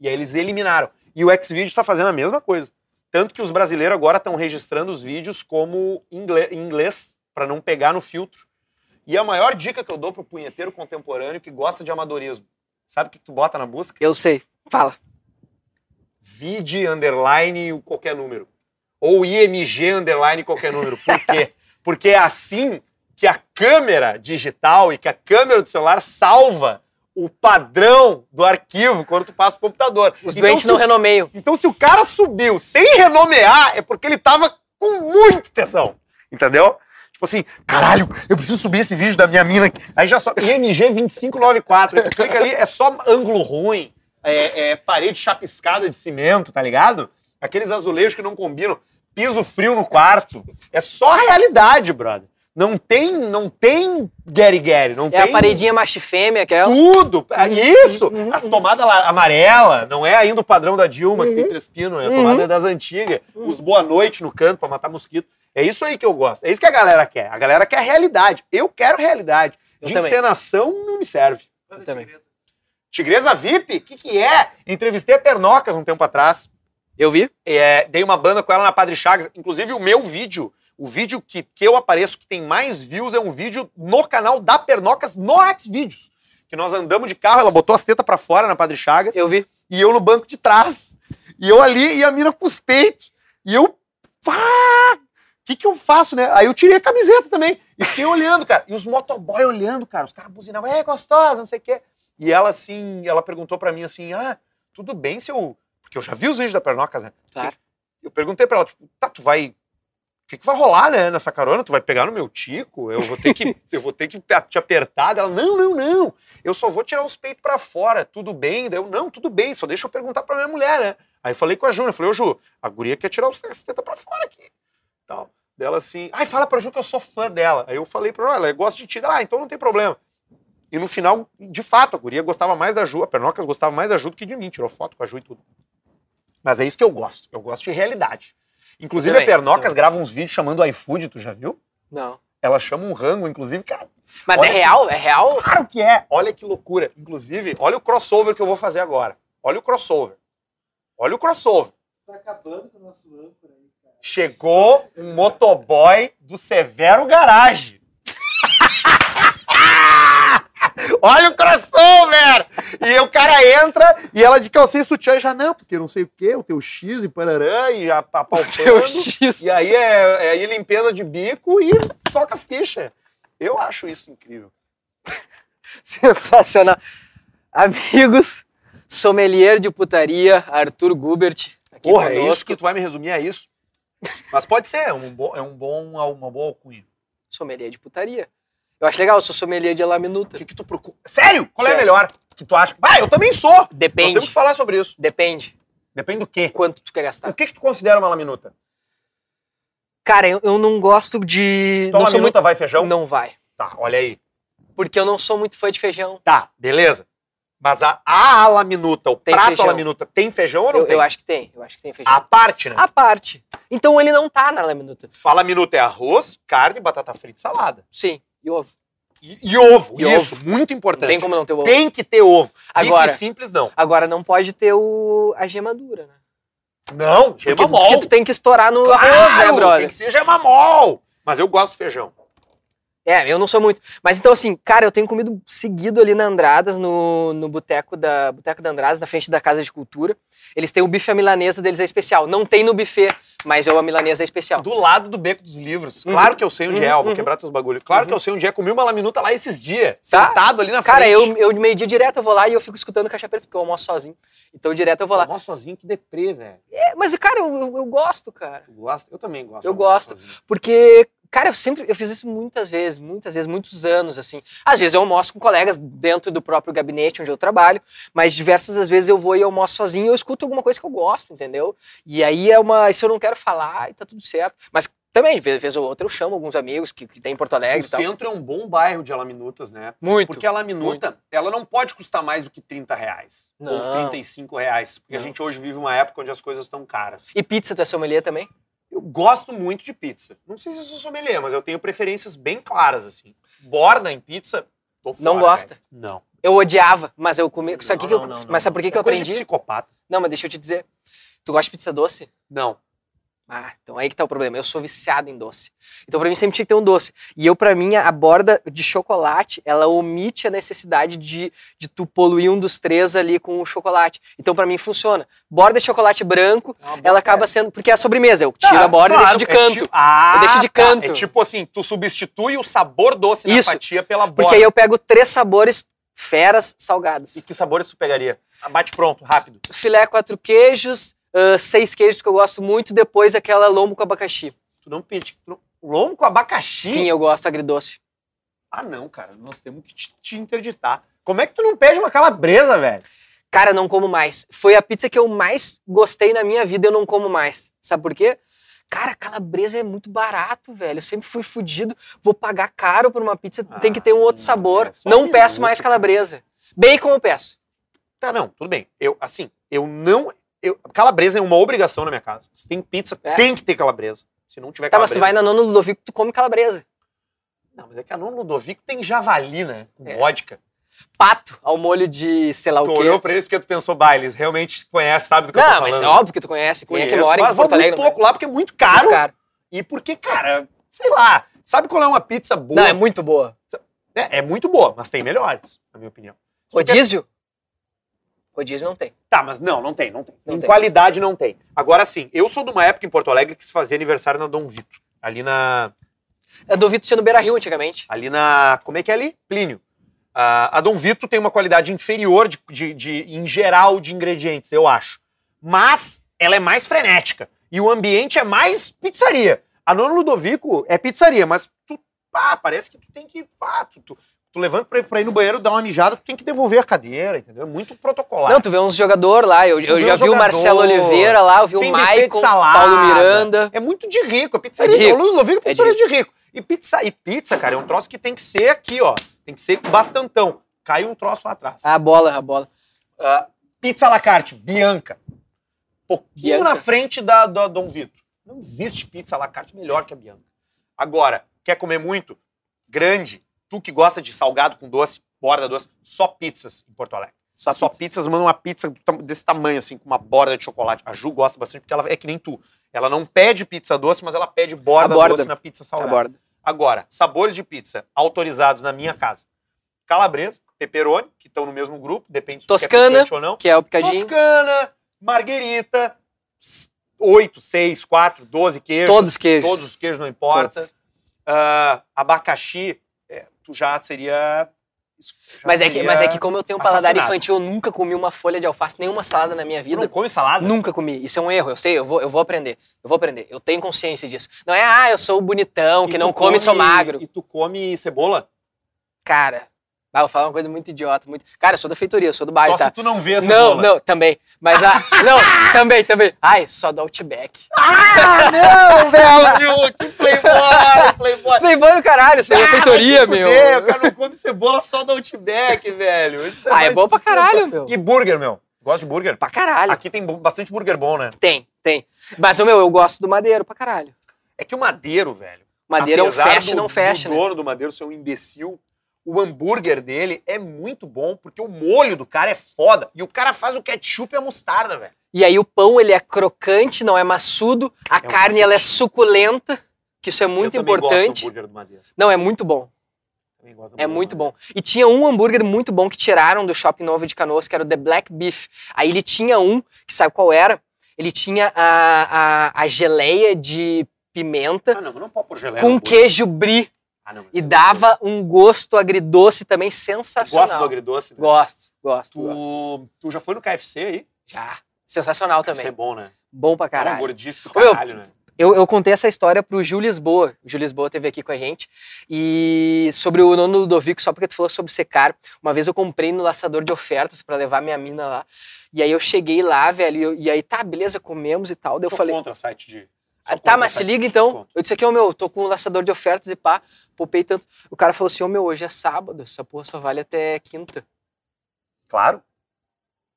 E aí eles eliminaram. E o Xvideo está fazendo a mesma coisa. Tanto que os brasileiros agora estão registrando os vídeos como em inglês, para não pegar no filtro. E a maior dica que eu dou pro punheteiro contemporâneo que gosta de amadorismo. Sabe o que que tu bota na busca? Eu sei. Fala. vide underline qualquer número. Ou IMG underline qualquer número. Por quê? Porque é assim que a câmera digital e que a câmera do celular salva o padrão do arquivo quando tu passa pro computador. Os Então, doentes não o- renomeiam. então, se o cara subiu sem renomear, é porque ele tava com muito tesão. Entendeu? Tipo assim, caralho, eu preciso subir esse vídeo da minha mina. aqui. Aí já só. IMG 2594. Aí tu clica ali, é só ângulo ruim, é, é parede chapiscada de cimento, tá ligado? Aqueles azulejos que não combinam, piso frio no quarto. É só realidade, brother. Não tem, não tem Gary Gary, não É tem a paredinha macho e fêmea, que é. tudo. É Isso! Uhum, As tomadas la- amarela, não é ainda o padrão da Dilma, que tem três pinos, é a tomada Uhum. é das antigas. Os boa noite no canto pra matar mosquito. É isso aí que eu gosto. É isso que a galera quer. A galera quer realidade. Eu quero realidade. Eu De também. encenação não me serve. Eu também. Tigresa VIP? O que, que é? Entrevistei a Pernocas um tempo atrás. Eu vi. É, dei uma banda com ela na Padre Chagas. Inclusive, o meu vídeo, o vídeo que, que eu apareço que tem mais views é um vídeo no canal da Pernocas no Xvideos. Que nós andamos de carro, ela botou as tetas pra fora na Padre Chagas Eu vi. e eu no banco de trás. E eu ali e a mina com os peitos. E eu, pá! O que, que eu faço, né? Aí eu tirei a camiseta também. E fiquei olhando, cara. E os motoboy olhando, cara. Os caras buzinavam, é gostosa, não sei o quê. E ela, assim, ela perguntou pra mim assim: ah, tudo bem se eu. Porque eu já vi os vídeos da Pernocas, né? Claro. Assim, eu perguntei pra ela, tipo, tá, tu vai. Que, que vai rolar, né, nessa carona? Tu vai pegar no meu tico? Eu vou ter que, eu vou ter que te apertar. Ela, não, não, não. Eu só vou tirar os peitos pra fora. Tudo bem? Daí eu, não, tudo bem. Só deixa eu perguntar pra minha mulher, né? Aí falei com a Júnia, falei, ô Ju, a guria quer tirar os tetas pra fora aqui. Tal. Dela assim, ai, fala pra Ju que eu sou fã dela. Aí eu falei pra ela, ela gosta de ti. Ah, então não tem problema. E no final, de fato, a guria gostava mais da Ju, a Pernocas gostava mais da Ju do que de mim. Tirou foto com a Ju e tudo. Mas é isso que eu gosto. Eu gosto de realidade. Inclusive, Também, a Pernocas também. grava uns vídeos chamando o iFood, tu já viu? Não. Ela chama um rango, inclusive, cara, Mas é que- real? É real? Claro que é. Olha que loucura. Inclusive, olha o crossover que eu vou fazer agora. Olha o crossover. Olha o crossover. Tá acabando com o nosso âncora aí, cara. Chegou um motoboy do Severo Garage. Olha o crossover! E o cara entra e ela de calcinha e sutiã já não, porque não sei o que, o teu X e parará, e a, a Teu X. E aí é, é aí limpeza de bico e toca ficha. Eu acho isso incrível. Sensacional. Amigos, sommelier de putaria, Arthur Gubert, aqui Porra, é isso conosco. que tu vai me resumir a isso? Mas pode ser, é, um bom, é um bom, uma boa alcunha. Sommelier de putaria. Eu acho legal, eu sou sommelier de O laminuta. que, que tu procura? Sério? Qual é Sério. melhor? O que tu acha? Ah, eu também sou! Nós Depende. temos que falar sobre isso. Depende. Depende do quê? Quanto tu quer O gastar. que, que tu considera uma laminuta? Cara, eu, eu não gosto de. Toma não sou minuta, vai feijão? muito... Não vai. Tá, olha aí. Porque eu não sou muito fã de feijão. Tá, beleza. Mas a, a ala minuta, o Tem prato feijão. ala minuta, tem feijão ou não Eu, tem? eu acho que tem. Eu acho que tem feijão. A parte, né? A parte. Então ele não tá na laminuta. Fala minuta é arroz, carne, batata frita e salada. Sim. E ovo. E, e ovo, E isso, muito Não importante. tem como não ter ovo. Tem que ter ovo. Agora- Bife simples, não. Agora não pode ter o... a gema dura, né? Não, Porque, gema mol. porque tu tem que estourar no Claro, arroz, né, Tem brother? que ser gema mol. Mas eu gosto do feijão. É, eu não sou muito. Mas então, assim, cara, eu tenho comido seguido ali na Andradas, no, no boteco da Boteco da Andradas, na frente da Casa de Cultura. Eles têm o bife à milanesa deles é especial. Não tem no buffet, mas eu a milanesa é especial. Do lado do Beco dos Livros. Uhum. Claro que eu sei onde é, ó, vou Uhum. quebrar teus bagulhos. Claro Uhum. que eu sei onde é. Comi uma laminuta lá esses dias, Tá. sentado ali na Cara, frente. eu, eu de meio-dia direto eu vou lá e eu fico escutando caixa preta, porque eu almoço sozinho. Então direto eu vou lá. Almoço sozinho, que deprê, velho. É, mas, cara, eu, eu, eu gosto, cara. Tu gosta? Eu também gosto. Eu gosto. sozinho. Porque, cara, eu sempre eu fiz isso muitas vezes, muitas vezes, muitos anos, assim. Às vezes eu almoço com colegas dentro do próprio gabinete onde eu trabalho, mas diversas das vezes eu vou e almoço sozinho e eu escuto alguma coisa que eu gosto, entendeu? E aí é uma. Se eu não quero falar, e tá tudo certo. Mas também, de vez, ou outra, eu chamo alguns amigos que, que tem em Porto O Alegre e tal. centro é um bom bairro de alaminutas, né? Muito. Porque a laminuta, ela não pode custar mais do que 30 reais. Ou Não. 35 reais. Porque a Não. gente hoje vive uma época onde as coisas estão caras. E pizza, tu é sommelier também? Eu gosto muito de pizza. Não sei se eu sou sommelier, mas eu tenho preferências bem claras, assim. Borda em pizza, tô fora, Não gosta? Não. Eu odiava, mas eu comi. Não, que eu- não, não, mas sabe por que, não. que eu É coisa de aprendi? psicopata. Não, mas deixa eu te dizer. Tu gosta de pizza doce? Não. Ah, então aí que tá o problema. Eu sou viciado em doce. Então pra mim sempre tinha que ter um doce. E eu, pra mim, a borda de chocolate, ela omite a necessidade de, de tu poluir um dos três ali com o chocolate. Então pra mim funciona. Borda de chocolate branco, ela acaba sendo... Porque é a sobremesa, eu tiro Tá, a borda e claro, deixo de é canto. tipo- Ah, Eu deixo de tá. canto. É tipo assim, tu substitui o sabor doce Isso. fatia pela borda. Porque aí eu pego três sabores feras salgados. E que sabores tu pegaria? Ah, Bate pronto, rápido. Filé quatro queijos, ah, seis queijos que eu gosto muito, depois aquela lombo com abacaxi. Tu não pede. tu não- Lombo com abacaxi? Sim, eu gosto agridoce. Ah, não, cara. Nós temos que te, te interditar. Como é que tu não pede uma calabresa, velho? Cara, não como mais. Foi a pizza que eu mais gostei na minha vida, eu não como mais. Sabe por quê? Cara, calabresa é muito barato, velho. Eu sempre fui fudido. Vou pagar caro por uma pizza, tem que ter um outro Ah, sabor. é, não peço mais calabresa. Bacon eu peço. Tá, não, tudo bem. Eu, assim, eu não. Eu, calabresa é uma obrigação na minha casa. Se tem pizza, É. tem que ter calabresa. Se não tiver Tá, mas calabresa. tu vai na Nono Ludovico, tu come calabresa. Não, mas é que a Nona Ludovico tem javali, né? Com É. vodka. Pato ao molho de sei lá o Tu quê. olhou pra eles porque tu pensou, bah, eles realmente conhecem, sabe do que eu tô Não, falando. mas é óbvio que tu conhece. Quem é que Conheço, mora em mas Porto Alegre? muito pouco lá porque é muito caro. Muito caro. E porque, cara, sei lá, sabe qual é uma pizza boa? Não, é muito boa. É, é muito boa, mas tem melhores, na minha opinião. Tu Rodízio? Rodízio não tem. Tá, mas não, não tem, não tem. Não em tem. qualidade não tem. Agora sim, eu sou de uma época em Porto Alegre que se fazia aniversário na Dom Vito. Ali na. Eu duvido tinha no Beira Rio antigamente. Ali na. Como é que é ali? Plínio. Ah, a Dom Vito tem uma qualidade inferior de, de- de- em geral de ingredientes, eu acho. Mas ela é mais frenética. E o ambiente é mais pizzaria. A Nono Ludovico é pizzaria, mas tu. Pá, parece que tu tem que. Pá, tu, tu, tu levanta pra, ir- pra ir no banheiro dar uma mijada, tu tem que devolver a cadeira, entendeu? É muito protocolar. Não, tu vê uns jogadores lá. Eu, eu já vi o Marcelo jogador, Oliveira lá, eu vi o Maicon, salada. Paulo Miranda. É muito de rico, a pizzaria. É de rico. O Ludovico é É de pizzaria de rico. E pizza, e pizza, cara, é um troço que tem que ser aqui, ó. Tem que ser bastantão. Cai um troço lá atrás. A bola, a bola. Ah, pizza à la carte, Bianca. Pouquinho Bianca. na frente da, da Dom Vito. Não existe pizza à la carte melhor que a Bianca. Agora, quer comer muito? Grande. Tu que gosta de salgado com doce, borda doce, só pizzas em Porto Alegre. Só Só pizza. pizzas manda uma pizza desse tamanho, assim, com uma borda de chocolate. A Ju gosta bastante porque ela é que nem tu. Ela não pede pizza doce, mas ela pede borda, borda. doce na pizza salgada. Agora, sabores de pizza autorizados na minha casa. Calabresa, pepperoni, que estão no mesmo grupo, depende se Toscana. picante ou não. Que é o picadinho. Toscana, marguerita, 8, 6, 4, 12 queijos. Todos os queijos. Todos os queijos, não importa. Ah, abacaxi, é, tu já seria... já Mas é, que, mas é que como eu tenho um paladar infantil, eu nunca comi uma folha de alface, nenhuma salada na minha vida. não come salada? Nunca comi. Isso é um erro, eu sei, eu vou, eu vou aprender. Eu vou aprender. Eu tenho consciência disso. Não é, ah, eu sou o bonitão, E que não come, sou magro. E tu come cebola? Cara, Ah, vou falar uma coisa muito idiota. Muito... Cara, eu sou da feitoria, eu sou do bairro, Só tá? se tu não vê essa Não, bola. não, também. Mas a. não, também, também. Ai, só do Outback. Ah, não, velho! Que playboy, playboy. Playboy do caralho, aí é Ah, feitoria, meu. fuder, O cara não come cebola só do Outback, velho. Isso Ah, é bom pra caralho, meu. E burger, meu. Gosta de burger? Pra caralho. Aqui tem bastante burger bom, né? Tem, tem. Mas, meu, eu gosto do Madeiro pra caralho. É que o Madeiro, velho. Madeiro é um do- não fecha, do né? dono do Madeiro ser um imbecil, o hambúrguer dele é muito bom, porque o molho do cara é foda. E o cara faz o ketchup e a mostarda, velho. E aí o pão, ele é crocante, não é maçudo. A um carne, ela é suculenta, que isso é muito Eu também gosto do importante. hambúrguer do Madeiro. Não, é muito bom. Também gosto do É muito bom. E tinha um hambúrguer muito bom que tiraram do Shopping Novo de Canoas, que era o The Black Beef. Aí ele tinha um, que sabe qual era? Ele tinha a, a, a geleia de pimenta Ah, não, não pode pôr geleia com queijo brie. Ah, não, E eu dava um gosto agridoce também gosto. sensacional. Gosta do agridoce? né? Gosto, gosto. gosto. Tu, tu já foi no KFC aí? Já. Sensacional KFC é também. bom, né? Bom pra Cara, caralho. gordice do Ô, meu, caralho, né? Eu, eu contei essa história pro Gil Lisboa. O Gil Lisboa esteve aqui com a gente. E sobre o nono Ludovico, só porque tu falou sobre ser caro. Uma vez eu comprei no laçador de ofertas pra levar minha mina lá. E aí eu cheguei lá, velho, e, eu- e aí tá, beleza, comemos e tal. Daí eu Sou falei, contra site de... ah, tá, mas se liga então. desconto. Eu disse aqui, ô meu, tô com um laçador de ofertas e pá, poupei tanto. O cara falou assim, ô meu, hoje é sábado, essa porra só vale até quinta. Claro.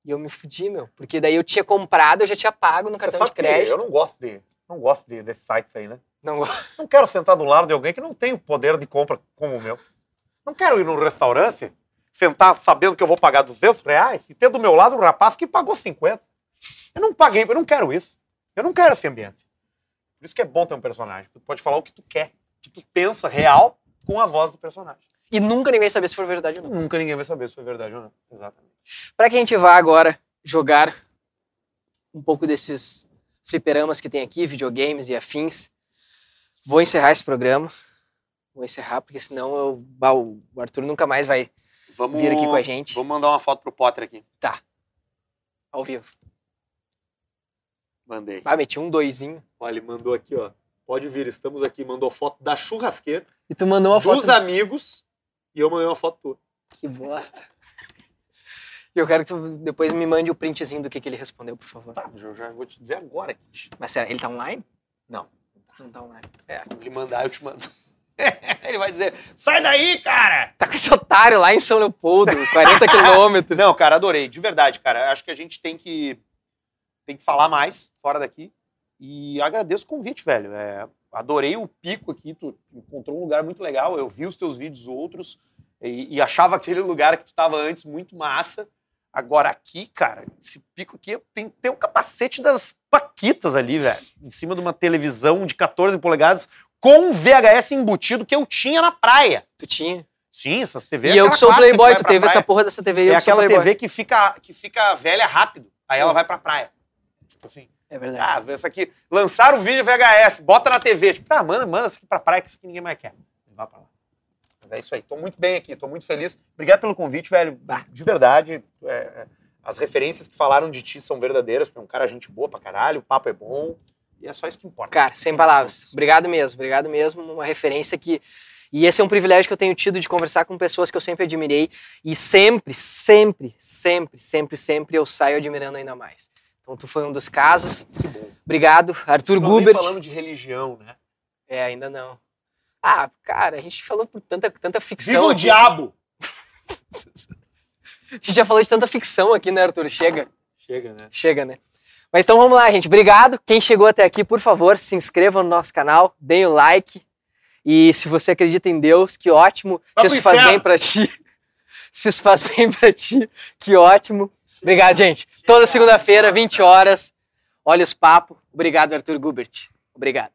E eu me fudi, meu. Porque daí eu tinha comprado, eu já tinha pago no cartão de crédito. eu não gosto de... Não gosto de, desses sites aí, né? Não, Não quero sentar do lado de alguém que não tem o poder de compra como o meu. Não quero ir num restaurante, sentar sabendo que eu vou pagar 200 reais e ter do meu lado um rapaz que pagou 50. Eu não paguei, eu não quero isso. Eu não quero esse ambiente. Por isso que é bom ter um personagem. Tu pode falar o que tu quer, o que tu pensa real com a voz do personagem. E nunca ninguém sabia se for verdade ou não. Nunca ninguém vai saber se foi verdade ou não. Exatamente. Para que a gente vá agora jogar um pouco desses fliperamas que tem aqui, videogames e afins, vou encerrar esse programa. Vou encerrar, porque senão eu, o Arthur nunca mais vai Vamos, vir aqui com a gente, Vamos mandar uma foto pro Potter aqui. ao vivo. Mandei. Ah, meti um doisinho. Olha, ele mandou aqui, ó. Pode vir, estamos aqui. Mandou foto da churrasqueira, E tu mandou uma foto. dos amigos, e eu mandei uma foto tua. Que bosta. E eu quero que tu depois me mande o printzinho do que, que ele respondeu, por favor. Tá, eu já vou te dizer agora aqui. Mas será, ele tá online? Não. Não tá online. É. Quando ele mandar, eu te mando. ele vai dizer, sai daí, cara! Tá com esse otário lá em São Leopoldo, 40 quilômetros. Não, cara, adorei. De verdade, cara. Acho que a gente tem que, tem que falar mais fora daqui. E agradeço o convite, velho. É, adorei o pico aqui. Tu encontrou um lugar muito legal. Eu vi os teus vídeos outros e, e achava aquele lugar que tu estava antes muito massa. Agora aqui, cara, esse pico aqui tem, tem um capacete das Paquitas ali, velho. Em cima de uma televisão de 14 polegadas com um VHS embutido que eu tinha na praia. Tu tinha? Sim, essas TV E eu que sou playboy, vai tu teve essa porra dessa TV e eu É que sou aquela. TV que fica, que fica velha rápido. Aí ela vai pra praia. Tipo assim, É verdade. ah, essa aqui. Lançaram o vídeo VHS, bota na TV. Tipo, tá, manda, manda isso aqui pra praia, que isso aqui ninguém mais quer. Vai pra lá. Mas é isso aí. Tô muito bem aqui, tô muito feliz. Obrigado pelo convite, velho. De verdade. é, é, as referências que falaram de ti são verdadeiras. Tu é um cara gente boa pra caralho, o papo é bom. E é só isso que importa. Cara, sem palavras. Obrigado mesmo, obrigado mesmo. Uma referência que. E esse é um privilégio que eu tenho tido de conversar com pessoas que eu sempre admirei. E sempre, sempre, sempre, sempre, sempre eu saio admirando ainda mais. Então tu foi um dos casos. Que bom. Obrigado, Arthur vem Gubert. falando de religião, né? É, ainda não. Ah, cara, a gente falou por tanta, tanta ficção. Viva o aqui. diabo! A gente já falou de tanta ficção aqui, né, Arthur? Chega. Chega, né? Chega, né? Mas então vamos lá, gente. Obrigado. Quem chegou até aqui, por favor, se inscreva no nosso canal, deem o like. E se você acredita em Deus, que ótimo. Vai se isso faz bem pra ti, se isso faz bem pra ti, que ótimo. Obrigado, gente. Toda segunda-feira, 20 horas. Olha os papos. Obrigado, Arthur Gubert. Obrigado.